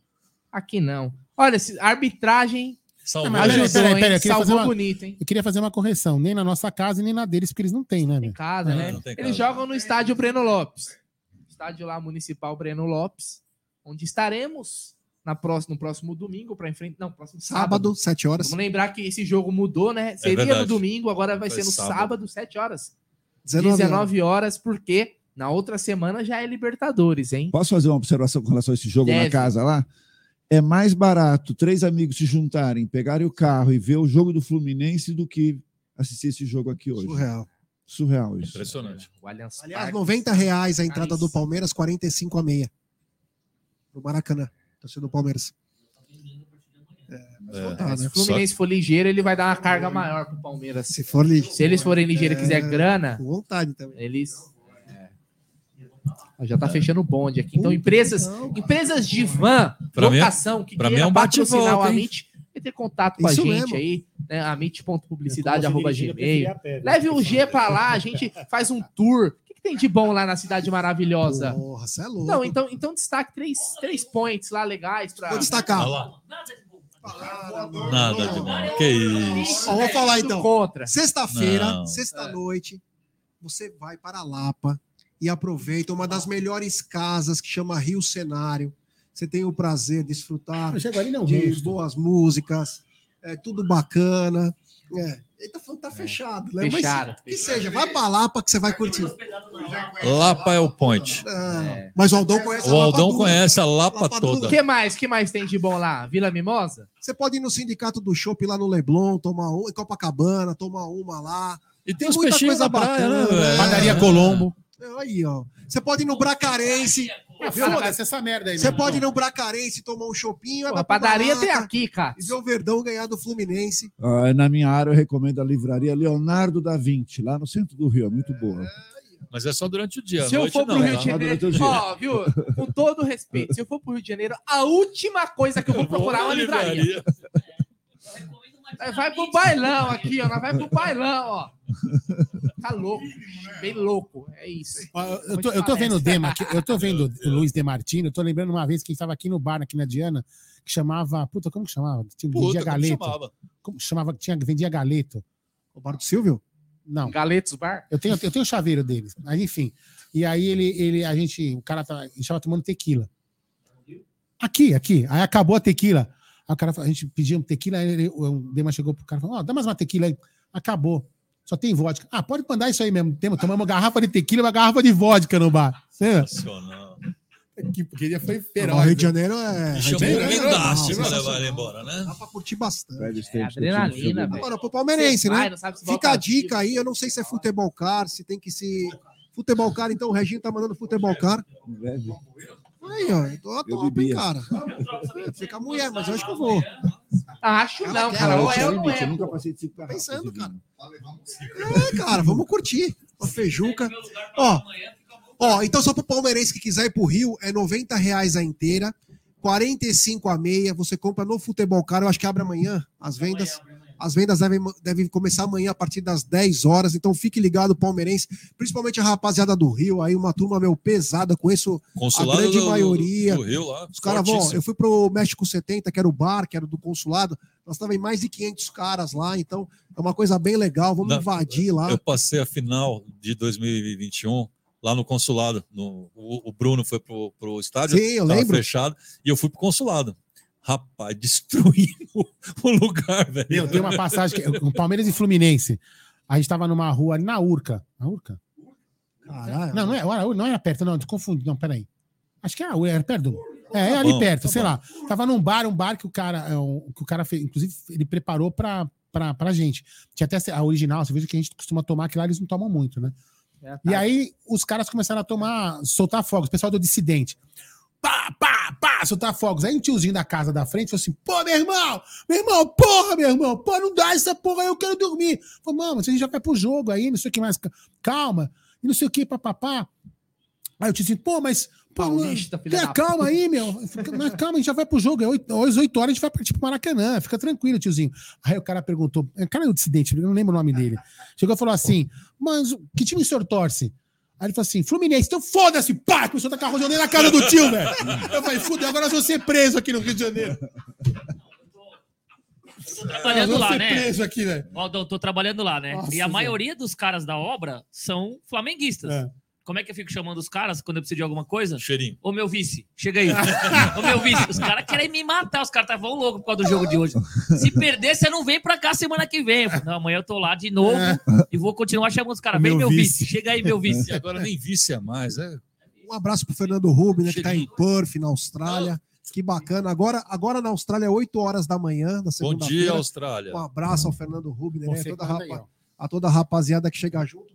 Aqui não. Olha, arbitragem Salvou. Não, mas ajudou, peraí, peraí, eu queria Salvou fazer uma- bonito, hein? Eu queria fazer uma correção. Nem na nossa casa, nem na deles, porque eles não têm, né? Em casa, né? Eles jogam no estádio Breno Lopes. Estádio lá municipal Breno Lopes, onde estaremos na próxima, no próximo domingo para enfrentar. Não, próximo sábado. Sábado, 7 horas. Vamos lembrar que esse jogo mudou, né? Seria no verdade. domingo, agora vai Foi ser no sábado. sábado, 7 horas. 19 19, horas, porque na outra semana já é Libertadores, hein? Posso fazer uma observação com relação a esse jogo Deve. na casa lá? É mais barato três amigos se juntarem, pegarem o carro e ver o jogo do Fluminense do que assistir esse jogo aqui hoje. Surreal. Surreal isso. Impressionante. Aliás, 90 reais a entrada do Palmeiras, 45 a meia. No Maracanã. Torcida do Palmeiras. É, tá, se né? o Fluminense for ligeiro, ele vai dar uma carga maior pro Palmeiras. Se for li- Se eles forem ligeiros e É, quiser grana, Com vontade também. eles. É. Já tá fechando o bonde aqui. Então, empresas, empresas de van, Pra mim é- locação, que mim queira é um patrocinar o? Amit, entre em contato com Isso a gente mesmo. aí, né? preferia gmail. a? Leve o G pra lá, a gente faz um tour. O que, que tem de bom lá na cidade maravilhosa? Porra, você é louco. Não, então, então destaque três, três points lá legais pra. Vou destacar. Nada demais. Que isso. Ó, vou falar então. Sexta-feira, sexta-noite, você vai para Lapa e aproveita uma das melhores casas que chama Rio Cenário. Você tem o prazer de desfrutar Eu chego ali, não, de monstro. boas músicas, é tudo bacana. É, ele tá, falando que tá fechado, né? Mas que seja, vai para Lapa que você vai curtir. Lapa é o point. Ah, Mas o Aldão conhece a O Lapa Aldão Dura. conhece a Lapa Lapa toda. O que mais? que mais tem de bom lá? Vila Mimosa? Você pode ir no sindicato do Chopp lá no Leblon, tomar um, em Copacabana, tomar uma lá. E tem os muita peixinhos coisa da praia, né, bacana. velho? Padaria Colombo. É, Aí, ó. Você pode ir no Bracarense. viu? Foda-se essa merda aí, Você pode ir no Bracarense tomar um chopinho. A padaria tem aqui, cara. E ver o Verdão ganhar do Fluminense. Ah, na minha área, eu recomendo a livraria Leonardo da Vinci, lá no centro do Rio. É muito boa. Mas é só durante o dia. Se eu for pro Rio tá? de Janeiro, ó, viu? Com todo respeito, se eu for pro Rio de Janeiro, a última coisa que eu vou procurar é uma livraria. Vai pro bailão aqui, ó. Vai pro bailão, ó. Tá louco. Bem louco. É isso. Eu tô, eu tô vendo o Dema aqui, eu tô vendo o Luiz Demartino, eu tô lembrando uma vez que estava aqui no bar, aqui na Diana, que chamava. Puta, como que chamava? Tinha, Puta, vendia como galeto. chamava? Como chamava? Tinha, vendia galeto. O Bar do Silvio? Não. Galetos Bar? Eu tenho, eu tenho o chaveiro deles. Mas enfim. E aí ele, ele a gente, o cara tá, a gente tava tomando tequila. Aqui, aqui. Aí acabou a tequila. Aí o cara, a gente pediu um tequila, aí ele, o Dema chegou pro cara e falou: Ó, dá mais uma tequila aí. Acabou. Só tem vodka. Ah, pode mandar isso aí mesmo. Temos, tomamos uma garrafa de tequila e uma garrafa de vodka no bar. Você, Nacional. que, porque ele foi O feroz. Rio de Janeiro é. Chamou de o é guindaste pra né? levar ele embora, né? Dá pra curtir bastante. É adrenalina, velho. Agora, pro palmeirense, né? Fica a dica aí, eu não sei se é futebol car, se tem que se. Futebol car, então o Reginho tá mandando futebol car. Aí, ó, eu tô a top, hein, bebia. cara. Fica mulher, mas eu acho que eu vou. Acho não, quer, cara. eu Ou é ou não limite, eu é. nunca passei de cinco garrafas. Pensando, cara. É, cara, vamos curtir. Uma feijuca. Ó, ó, então só pro palmeirense que quiser ir pro Rio, é 90 reais a inteira, 45 a meia. Você compra no Futebol Caro, eu acho que abre amanhã as vendas. As vendas devem, devem começar amanhã a partir das 10 horas, então fique ligado, palmeirense, principalmente a rapaziada do Rio, aí uma turma meu pesada, conheço Consulado a grande do- maioria. do Rio lá, Os caras vão, eu fui pro México 70, que era o bar, que era do consulado, nós tava em mais de 500 caras lá, então é uma coisa bem legal, vamos Não, invadir lá. Eu passei a final de 2021 lá no consulado. No, o, o Bruno foi pro, pro estádio, Sim, eu lembro. fechado, e eu fui pro consulado. Rapaz, destruindo o lugar, velho. Meu, tem uma passagem que o Palmeiras e Fluminense. A gente tava numa rua ali na Urca. Na Urca? Caralho. Não, não é, não era perto, não, confundi. Não, peraí. Acho que era, era perto. do- É, é Tá ali bom, perto, tá sei bom. lá. Tava num bar, um bar que o cara, é, que o cara fez, inclusive, ele preparou pra, pra, pra gente. Tinha até a original, a cerveja que a gente costuma tomar, que lá eles não tomam muito, né? E aí os caras começaram a tomar, soltar fogos, o pessoal do dissidente. Pá, pá, pá, soltar fogos. Aí um tiozinho da casa da frente falou assim: pô, meu irmão, meu irmão, porra, meu irmão, pô, não dá essa porra aí, eu quero dormir. Falei, mano, você já vai pro jogo aí, não sei o que mais, calma, e não sei o que, papapá. Aí o tiozinho, pô, mas. Pô, Paulista, filha calma puta. aí, meu. Eu Mas calma, a gente já vai pro jogo. É oito- às 8 horas a gente vai partir pro Maracanã. Fica tranquilo, tiozinho. Aí o cara perguntou, o cara é o dissidente, eu não lembro o nome dele. Chegou e falou assim: Mas que time o senhor torce? Aí ele falou assim: Fluminense, então foda-se, pá! Começou a tacar rodeio na cara do tio, velho. Eu falei, fudeu, agora nós vamos ser preso aqui no Rio de Janeiro. Tô trabalhando Nós vamos lá, ser né? preso aqui, velho. Ó, tô, tô trabalhando lá, né? Nossa, e a maioria dos caras da obra são flamenguistas. É. Como é que eu fico chamando os caras quando eu preciso de alguma coisa? Cheirinho. Ô, meu vice, chega aí. Ô, meu vice, os caras querem me matar, os caras estavam loucos por causa do jogo de hoje. Se perder, você não vem pra cá semana que vem. Eu não, amanhã eu tô lá de novo e vou continuar chamando os caras. Vem, meu vice. chega aí, meu vice. Agora nem vice é mais, é. Um abraço pro Fernando Rubin, né, que tá em Perth, na Austrália. Que bacana. Agora, agora na Austrália, 8 horas da manhã, da segunda dia, Austrália. Um abraço ao Fernando Rubin, né, a toda, rapa- a toda a rapaziada que chega junto.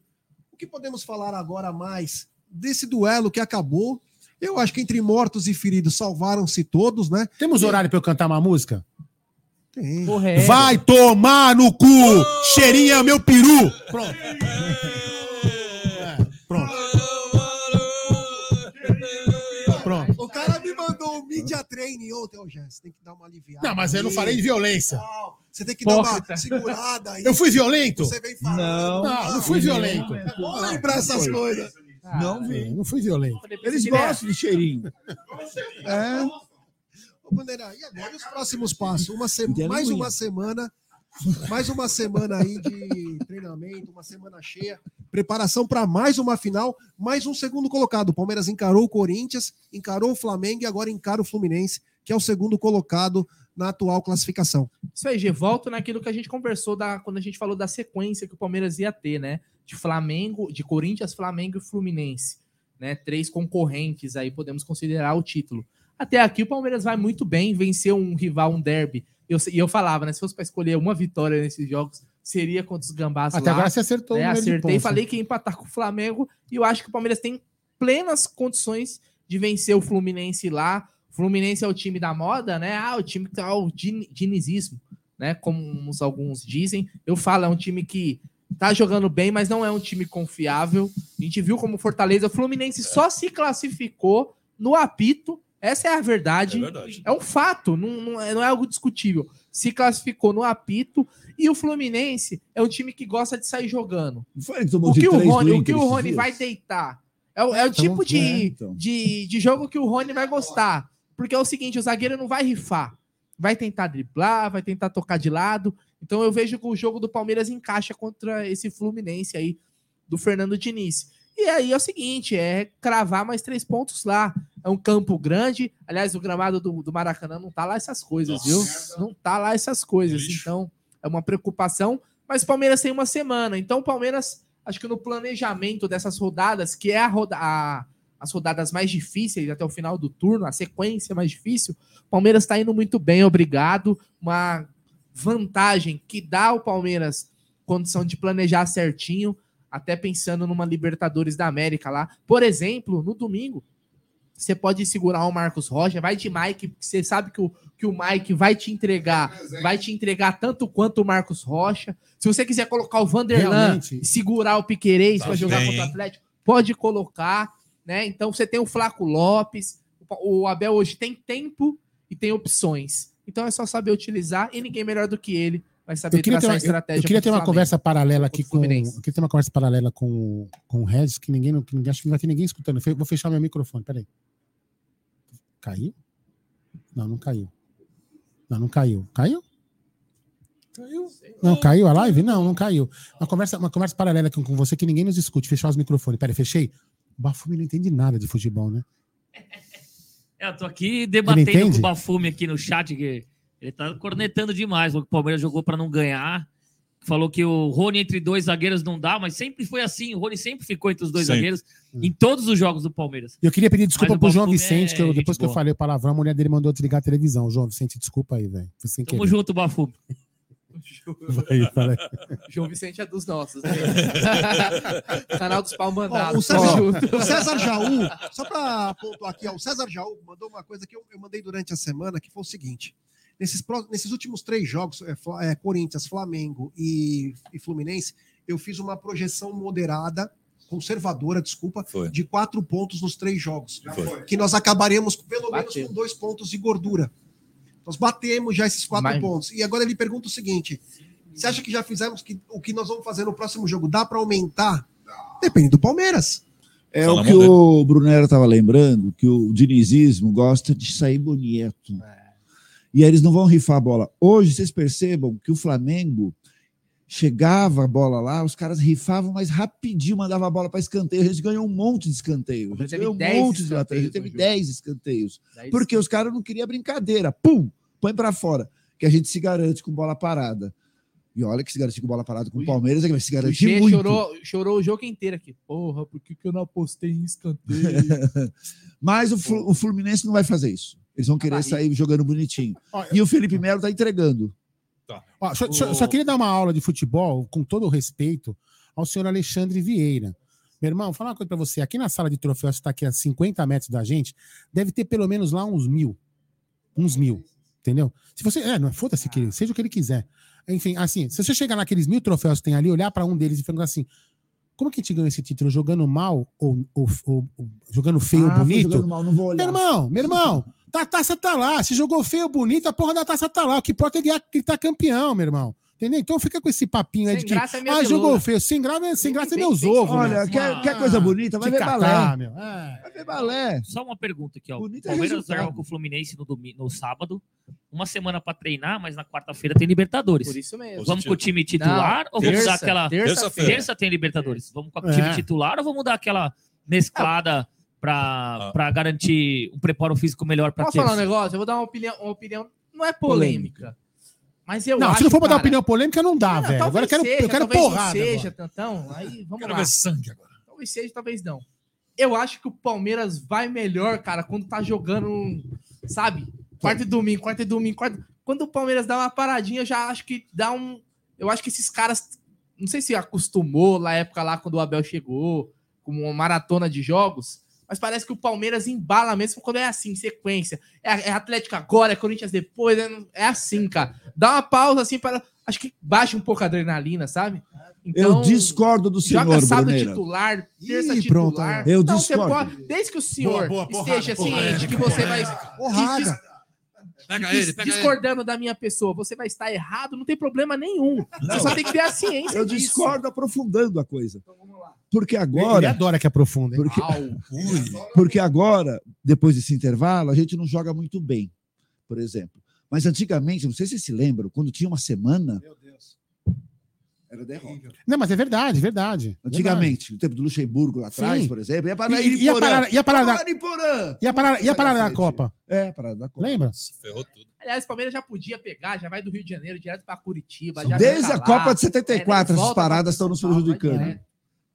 O que podemos falar agora mais desse duelo que acabou? Eu acho que entre mortos e feridos salvaram-se todos, né? Temos horário pra eu cantar uma música? Tem. Vai tomar no cu! Cheirinho é meu peru! Pronto. Media training ontem, ô Jess, tem que dar uma aliviada. Não, mas eu não falei de violência. Não, você tem que dar uma segurada aí. Eu fui violento? Você vem falando. Não, não, não fui violento. Vamos lembrar essas Foi. coisas. Não vi. Não fui violento. Eles gostam de cheirinho. É. Ô, Bandeira, e agora os próximos passos? Uma se- mais uma semana, mais uma semana aí de treinamento, uma semana cheia, preparação para mais uma final, mais um segundo colocado. O Palmeiras encarou o Corinthians, encarou o Flamengo e agora encara o Fluminense, que é o segundo colocado na atual classificação. Isso aí, G, volto naquilo que a gente conversou da, quando a gente falou da sequência que o Palmeiras ia ter, né? De Flamengo, de Corinthians, Flamengo e Fluminense. Né? Três concorrentes aí, podemos considerar o título. Até aqui o Palmeiras vai muito bem, venceu um rival, um derby. Eu, e eu falava, né? Se fosse para escolher uma vitória nesses jogos, seria contra os Gambás Até lá. agora você acertou né? Acertei, falei que ia empatar com o Flamengo e eu acho que o Palmeiras tem plenas condições de vencer o Fluminense lá. O Fluminense é o time da moda, né? Ah, o time que tá o din- dinizismo, né? Como alguns dizem. Eu falo, é um time que tá jogando bem, mas não é um time confiável. A gente viu como Fortaleza, o Fluminense só se classificou no apito. Essa é a verdade. É verdade. É um fato, não, não é, não é algo discutível. Se classificou no apito e o Fluminense é um time que gosta de sair jogando. O que o Rony, o que o Rony vai deitar é, o- é o Então, tipo de, então. de, de jogo que o Rony vai gostar. Porque é o seguinte, o zagueiro não vai rifar. Vai tentar driblar, vai tentar tocar de lado. Então eu vejo que o jogo do Palmeiras encaixa contra esse Fluminense aí do Fernando Diniz. E aí é o seguinte, é cravar mais três pontos lá. É um campo grande. Aliás, o gramado do, do Maracanã não tá lá essas coisas, viu? Não tá lá essas coisas. Então, é uma preocupação. Mas o Palmeiras tem uma semana. Então, o Palmeiras, acho que no planejamento dessas rodadas, que é a roda, a- as rodadas mais difíceis até o final do turno, a sequência mais difícil, o Palmeiras está indo muito bem, obrigado. Uma vantagem que dá ao Palmeiras condição de planejar certinho, até pensando numa Libertadores da América lá. Por exemplo, no domingo, você pode segurar o Marcos Rocha, vai de Mike, porque você sabe que o, que o Mike vai te entregar, vai te entregar tanto quanto o Marcos Rocha. Se você quiser colocar o Vanderlan e segurar o Piquerez Tá para jogar bem, contra o? Atlético, pode colocar, né? Então você tem o Flaco Lopes, o Abel hoje tem tempo e tem opções. Então é só saber utilizar e ninguém melhor do que ele vai saber Eu queria, ter traçar uma, a eu- estratégia. eu queria ter uma conversa paralela aqui com. Eu queria ter uma conversa paralela com, com o Regis, que ninguém, não- que ninguém. Acho que não vai ter ninguém escutando. Vou fechar meu microfone, peraí. Caiu? Não, não caiu. Não, não caiu. Caiu? Caiu. Não, caiu a live? Não, não caiu. Uma conversa, uma conversa paralela aqui com você que ninguém nos escute. Fechar os microfones. Peraí, fechei? O Bafumi não entende nada de futebol, né? É, eu tô aqui debatendo com o Bafume aqui no chat, que ele tá cornetando demais. O Palmeiras jogou pra não ganhar. Falou que o Rony entre dois zagueiros não dá, mas sempre foi assim. O Rony sempre ficou entre os dois Sempre. zagueiros em todos os jogos do Palmeiras. Eu queria pedir desculpa pro João Bafume Vicente, é que eu- depois que eu boa. falei o palavrão, a mulher dele mandou desligar a televisão. João Vicente, desculpa aí, velho. Tamo querer. junto, Bafume. Vai, fala aí. João Vicente é dos nossos. Né? Canal dos pau Ó, mandados. o, César, junto. o César Jaú, só para pontuar aqui, ó, o César Jaú mandou uma coisa que eu, eu mandei durante a semana, que foi o seguinte: nesses, nesses últimos três jogos, é, é, Corinthians, Flamengo e, e Fluminense, eu fiz uma projeção moderada, conservadora, desculpa, de quatro pontos nos três jogos. Foi. Que nós acabaremos pelo menos Bateu. com dois pontos de gordura. Nós batemos já esses quatro Mas- pontos. E agora ele pergunta o seguinte: você acha que já fizemos que, o que nós vamos fazer no próximo jogo? Dá para aumentar? Depende do Palmeiras. É Tá o que o Brunero estava lembrando, que o dinizismo gosta de sair bonito. E aí eles não vão rifar a bola. Hoje, vocês percebam que o Flamengo chegava a bola lá, os caras rifavam, mas rapidinho mandava a bola para escanteio. A gente ganhou um monte de escanteio. A gente teve ganhou um 10 monte de laterais. A gente teve escanteios 10 escanteios. Dez Porque os caras não queriam brincadeira. Pum! Põe para fora. Que a gente se garante com bola parada. E olha que se garantir com bola parada com o Palmeiras é que vai se O garantir muito. chorou, chorou o jogo inteiro aqui. Porra, por que, que eu não apostei em escanteio? Mas o, o Fluminense não vai fazer isso. Eles vão querer sair jogando bonitinho. E o Felipe Melo tá entregando. Ó, só, só- só queria dar uma aula de futebol, com todo o respeito, ao senhor Alexandre Vieira. Meu irmão, vou falar uma coisa pra você. Aqui na sala de troféus, que está aqui a 50 metros da gente, deve ter pelo menos lá uns mil. Uns mil. Entendeu? Se você. É, não, foda-se, que seja o que ele quiser. Enfim, assim, se você chegar naqueles mil troféus que tem ali, olhar pra um deles e perguntar assim: como que a gente ganhou esse título? Jogando mal ou, ou- ou- ou jogando feio ou Ah, foi bonito? jogando mal, não vou olhar. Meu irmão, meu irmão, tá- a taça tá lá. Se jogou feio ou bonito, a porra da taça tá lá. O que importa é ganhar- gritar campeão, meu irmão. Entendeu? Então fica com esse papinho aí Sem de que. graça é ah, jogou veluda. feio. Sem graça, é- sem graça é meus tem- ovos. Olha, meu. quer, quer coisa bonita? Vai ver catar, balé. meu. É. Vai ver balé. Só uma pergunta aqui, ó. O Bonito é Palmeiras resultado. joga com o Fluminense no, domi- no sábado, uma semana pra treinar, mas na quarta-feira tem Libertadores. Por isso mesmo. Vamos com o time titular Não, ou vamos terça, dar aquela. terça-feira. Terça tem Libertadores. Vamos com o É. time titular ou vamos dar aquela mesclada pra, pra garantir um preparo físico melhor pra Posso terça? falar um negócio? Eu vou dar uma opinião, uma opinião não é polêmica. Mas eu não, acho, se não for pra dar cara, opinião polêmica, não dá, Não, velho. Agora eu quero, seja, eu quero porrada. seja, agora. Tantão. Aí, vamos Quero lá. ver sangue agora. Talvez seja, talvez não. Eu acho que o Palmeiras vai melhor, cara, quando tá jogando, sabe? Quarto e domingo, quarto e domingo, quarto... Quando o Palmeiras dá uma paradinha, eu já acho que dá um... Eu acho que esses caras, não sei se acostumou na época lá, quando o Abel chegou, com uma maratona de jogos, mas parece que o Palmeiras embala mesmo quando é assim, sequência. É, é Atlético agora, é Corinthians depois, é, é assim, cara. Dá uma pausa assim para... Acho que baixa um pouco a adrenalina, sabe? eu discordo do senhor, Joga sábado Bruneira. titular, terça Ih, pronto, titular. eu Não, você discordo. pode- desde que o senhor Boa, boa, porrada, esteja porrada, ciente que você vai. Porrada. Pega ele, pega ele. discordando da minha pessoa, você vai estar errado, não tem problema nenhum. Você só tem que ter a ciência Eu disso. discordo aprofundando a coisa. Porque Ele agora. adora que aprofunda. hein? Porque, porque agora, depois desse intervalo, a gente não joga muito bem, por exemplo. Mas antigamente, não sei se vocês se lembram, quando tinha uma semana. Era derrota. Não, mas é verdade, verdade. Antigamente, no tempo do Luxemburgo lá atrás, Sim. por exemplo, ia para E- e- ia parar- ia parar da- Iriporã. E a parada, e a parada da Copa? É, parada da Copa. Lembra? Ferrou tudo. Aliás, o Palmeiras já podia pegar, já vai do Rio de Janeiro direto para Curitiba. já Desde fica a lá. Copa de É, 74, nem essas volta pra paradas estão nos prejudicando. direto.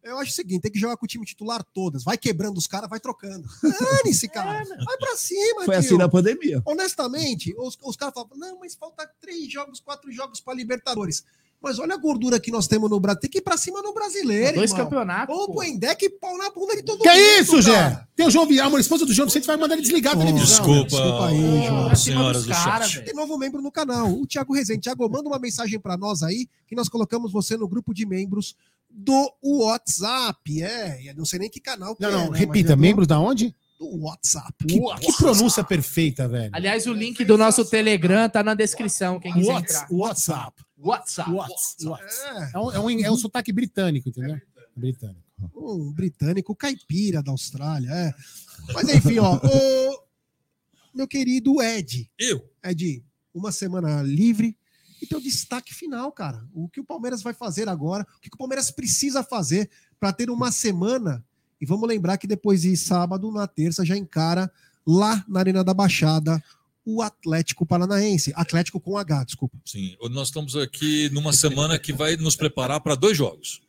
Eu acho o seguinte, tem que jogar com o time titular todas. Vai quebrando os caras, vai trocando. Dane-se, cara. Vai pra cima, Foi assim tio. na pandemia. Honestamente, os, os caras falam, não, mas falta três jogos, quatro jogos para Libertadores. Mas olha a gordura que nós temos no Brasil. Tem que ir pra cima no brasileiro, Dois irmão. campeonatos, Ou põe deck e pau na bunda de todo Que mundo. isso, Zé? cara. Tem o João Vial, a esposa do João Vicente vai mandar ele desligar a televisão. Desculpa, Desculpa aí, João. as senhoras do cara, chat. Tem novo membro no canal, o Thiago Rezende. Thiago, manda uma mensagem para nós aí, que nós colocamos você no grupo de membros do WhatsApp. É, eu não sei nem que canal que Não, é, não, né, repita, é do- membros da onde? Do WhatsApp. Que, que pronúncia perfeita, velho. Aliás, o link do nosso Telegram tá na descrição, quem quiser Whats- entrar. WhatsApp. WhatsApp. What's, what's. É, um, é, um, é um sotaque britânico, entendeu? Britânico. Um britânico caipira da Austrália, é. Mas enfim, ó, ô, meu querido Ed. Eu. Ed, uma semana livre e teu destaque final, cara. O que o Palmeiras vai fazer agora? O que o Palmeiras precisa fazer para ter uma semana? E vamos lembrar que depois de sábado, na terça, já encara lá na Arena da Baixada o Atlético Paranaense. Atlético com H, desculpa. Sim, nós estamos aqui numa semana que vai nos preparar para dois jogos.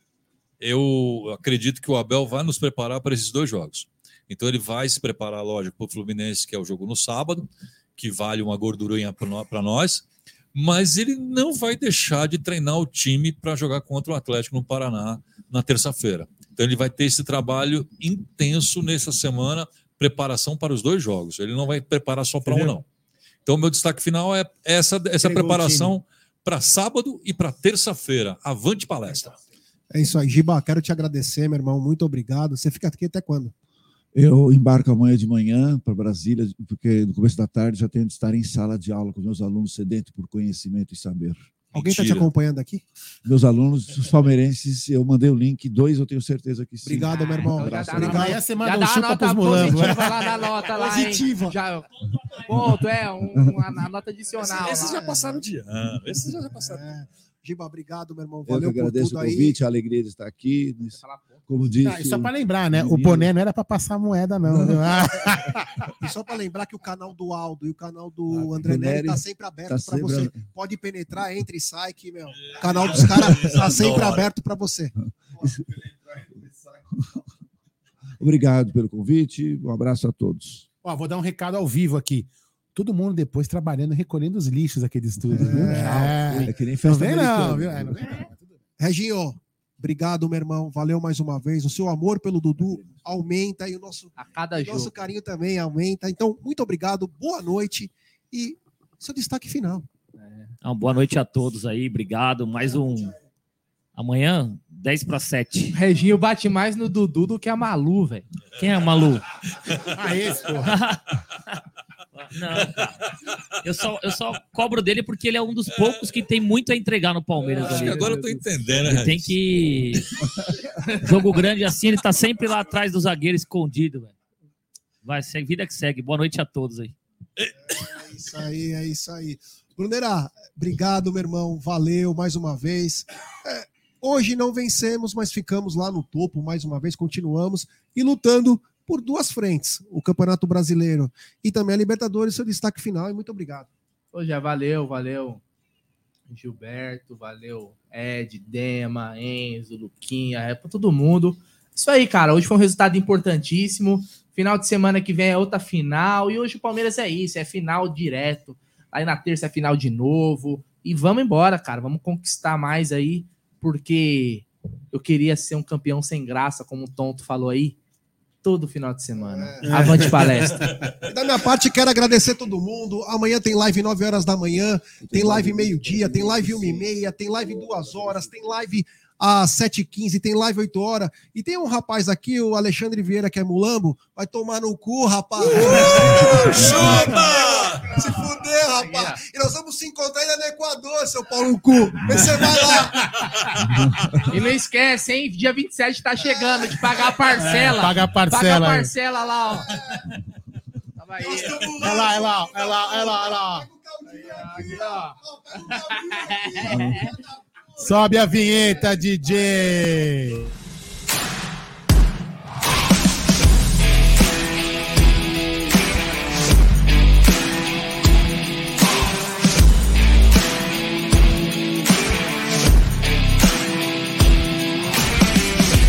Eu acredito que o Abel vai nos preparar para esses dois jogos. Então ele vai se preparar, lógico, para o Fluminense, que é o jogo no sábado, que vale uma gordurinha para nós, mas ele não vai deixar de treinar o time para jogar contra o Atlético no Paraná na terça-feira. Então ele vai ter esse trabalho intenso nessa semana, preparação para os dois jogos. Ele não vai preparar só para um, não. Então, meu destaque final é essa, essa Entregou preparação para sábado e para terça-feira. Avante palestra. É isso aí, Giba. Quero te agradecer, meu irmão. Muito obrigado. Você fica aqui até quando? Eu embarco amanhã de manhã para Brasília, porque no começo da tarde já tenho de estar em sala de aula com meus alunos sedentos por conhecimento e saber. Alguém está te acompanhando aqui? Meus alunos, os palmeirenses, eu mandei o link, dois eu tenho certeza que sim. Obrigado, meu irmão. Abraço. Obrigado. Já dá uma nota positiva lá na nota lá, hein? Positiva. Já, ponto, é, um, uma, uma nota adicional. Esses lá, já passaram de ano. Esses já passaram. É. Giba, obrigado, meu irmão. Eu que Valeu por agradeço tudo o aí. convite, a alegria de estar aqui. Como disse. Ah, e só para lembrar, né? O boné não era para passar moeda, não. viu? Ah, E só para lembrar que o canal do Aldo e o canal do André do Neri tá sempre aberto tá para você. aberto. Pode penetrar, entre e sai que, meu. O canal dos caras tá sempre aberto para você. Obrigado pelo convite. Um abraço a todos. Ó, vou dar um recado ao vivo aqui. Todo mundo depois trabalhando, recolhendo os lixos aqui do estúdio. viu? É que nem Não festa vem não, viu? É, não vem não. Reginho, obrigado, meu irmão. Valeu mais uma vez. O seu amor pelo Dudu aumenta e o nosso, A cada o nosso carinho também aumenta. Então, muito obrigado, boa noite e seu destaque final. Então, boa noite a todos aí, obrigado. Mais um. Amanhã, 10 para 7. Reginho bate mais no Dudu do que a Malu, velho. Quem é a Malu? Ah, esse, porra. Não, cara. Eu só, eu só cobro dele porque ele é um dos poucos que tem muito a entregar no Palmeiras. Acho ali. que agora eu tô entendendo, Ele né? tem que. Jogo grande assim, ele tá sempre lá atrás do zagueiro escondido, velho. Vai, segue, vida que segue. Boa noite a todos aí. É isso aí, é isso aí. Brunera, obrigado, meu irmão. Valeu mais uma vez. É, hoje não vencemos, mas ficamos lá no topo mais uma vez, continuamos e lutando por duas frentes: o Campeonato Brasileiro e também a Libertadores. Seu destaque final e muito obrigado. Pô, já valeu, valeu. Gilberto, valeu. Ed, Dema, Enzo, Luquinha, é pra todo mundo. Isso aí, cara. Hoje foi um resultado importantíssimo. Final de semana que vem é outra final. E hoje o Palmeiras é isso, é final direto. Aí na terça é final de novo. E vamos embora, cara. Vamos conquistar mais aí, porque eu queria ser um campeão sem graça, como o Tonto falou aí, todo final de semana. Avante palestra. E da minha parte, quero agradecer todo mundo. Amanhã tem live 9 horas da manhã, tem live meio-dia, tem live 1 e meia, tem live 2 horas, tem live às 7h15, tem live 8 horas. E tem um rapaz aqui, o Alexandre Vieira, que é mulambo, vai tomar no cu, rapaz. Chupa! Se fuder, rapaz. E nós vamos se encontrar ainda no Equador, seu pau no cu. Você vai lá. E não esquece, hein? Dia 27 tá chegando de pagar a parcela. É, paga a parcela Paga a parcela lá, ó. Tava aí. É lá, é lá, é lá, é lá, é lá. Aqui, ó. Sobe a vinheta, DJ.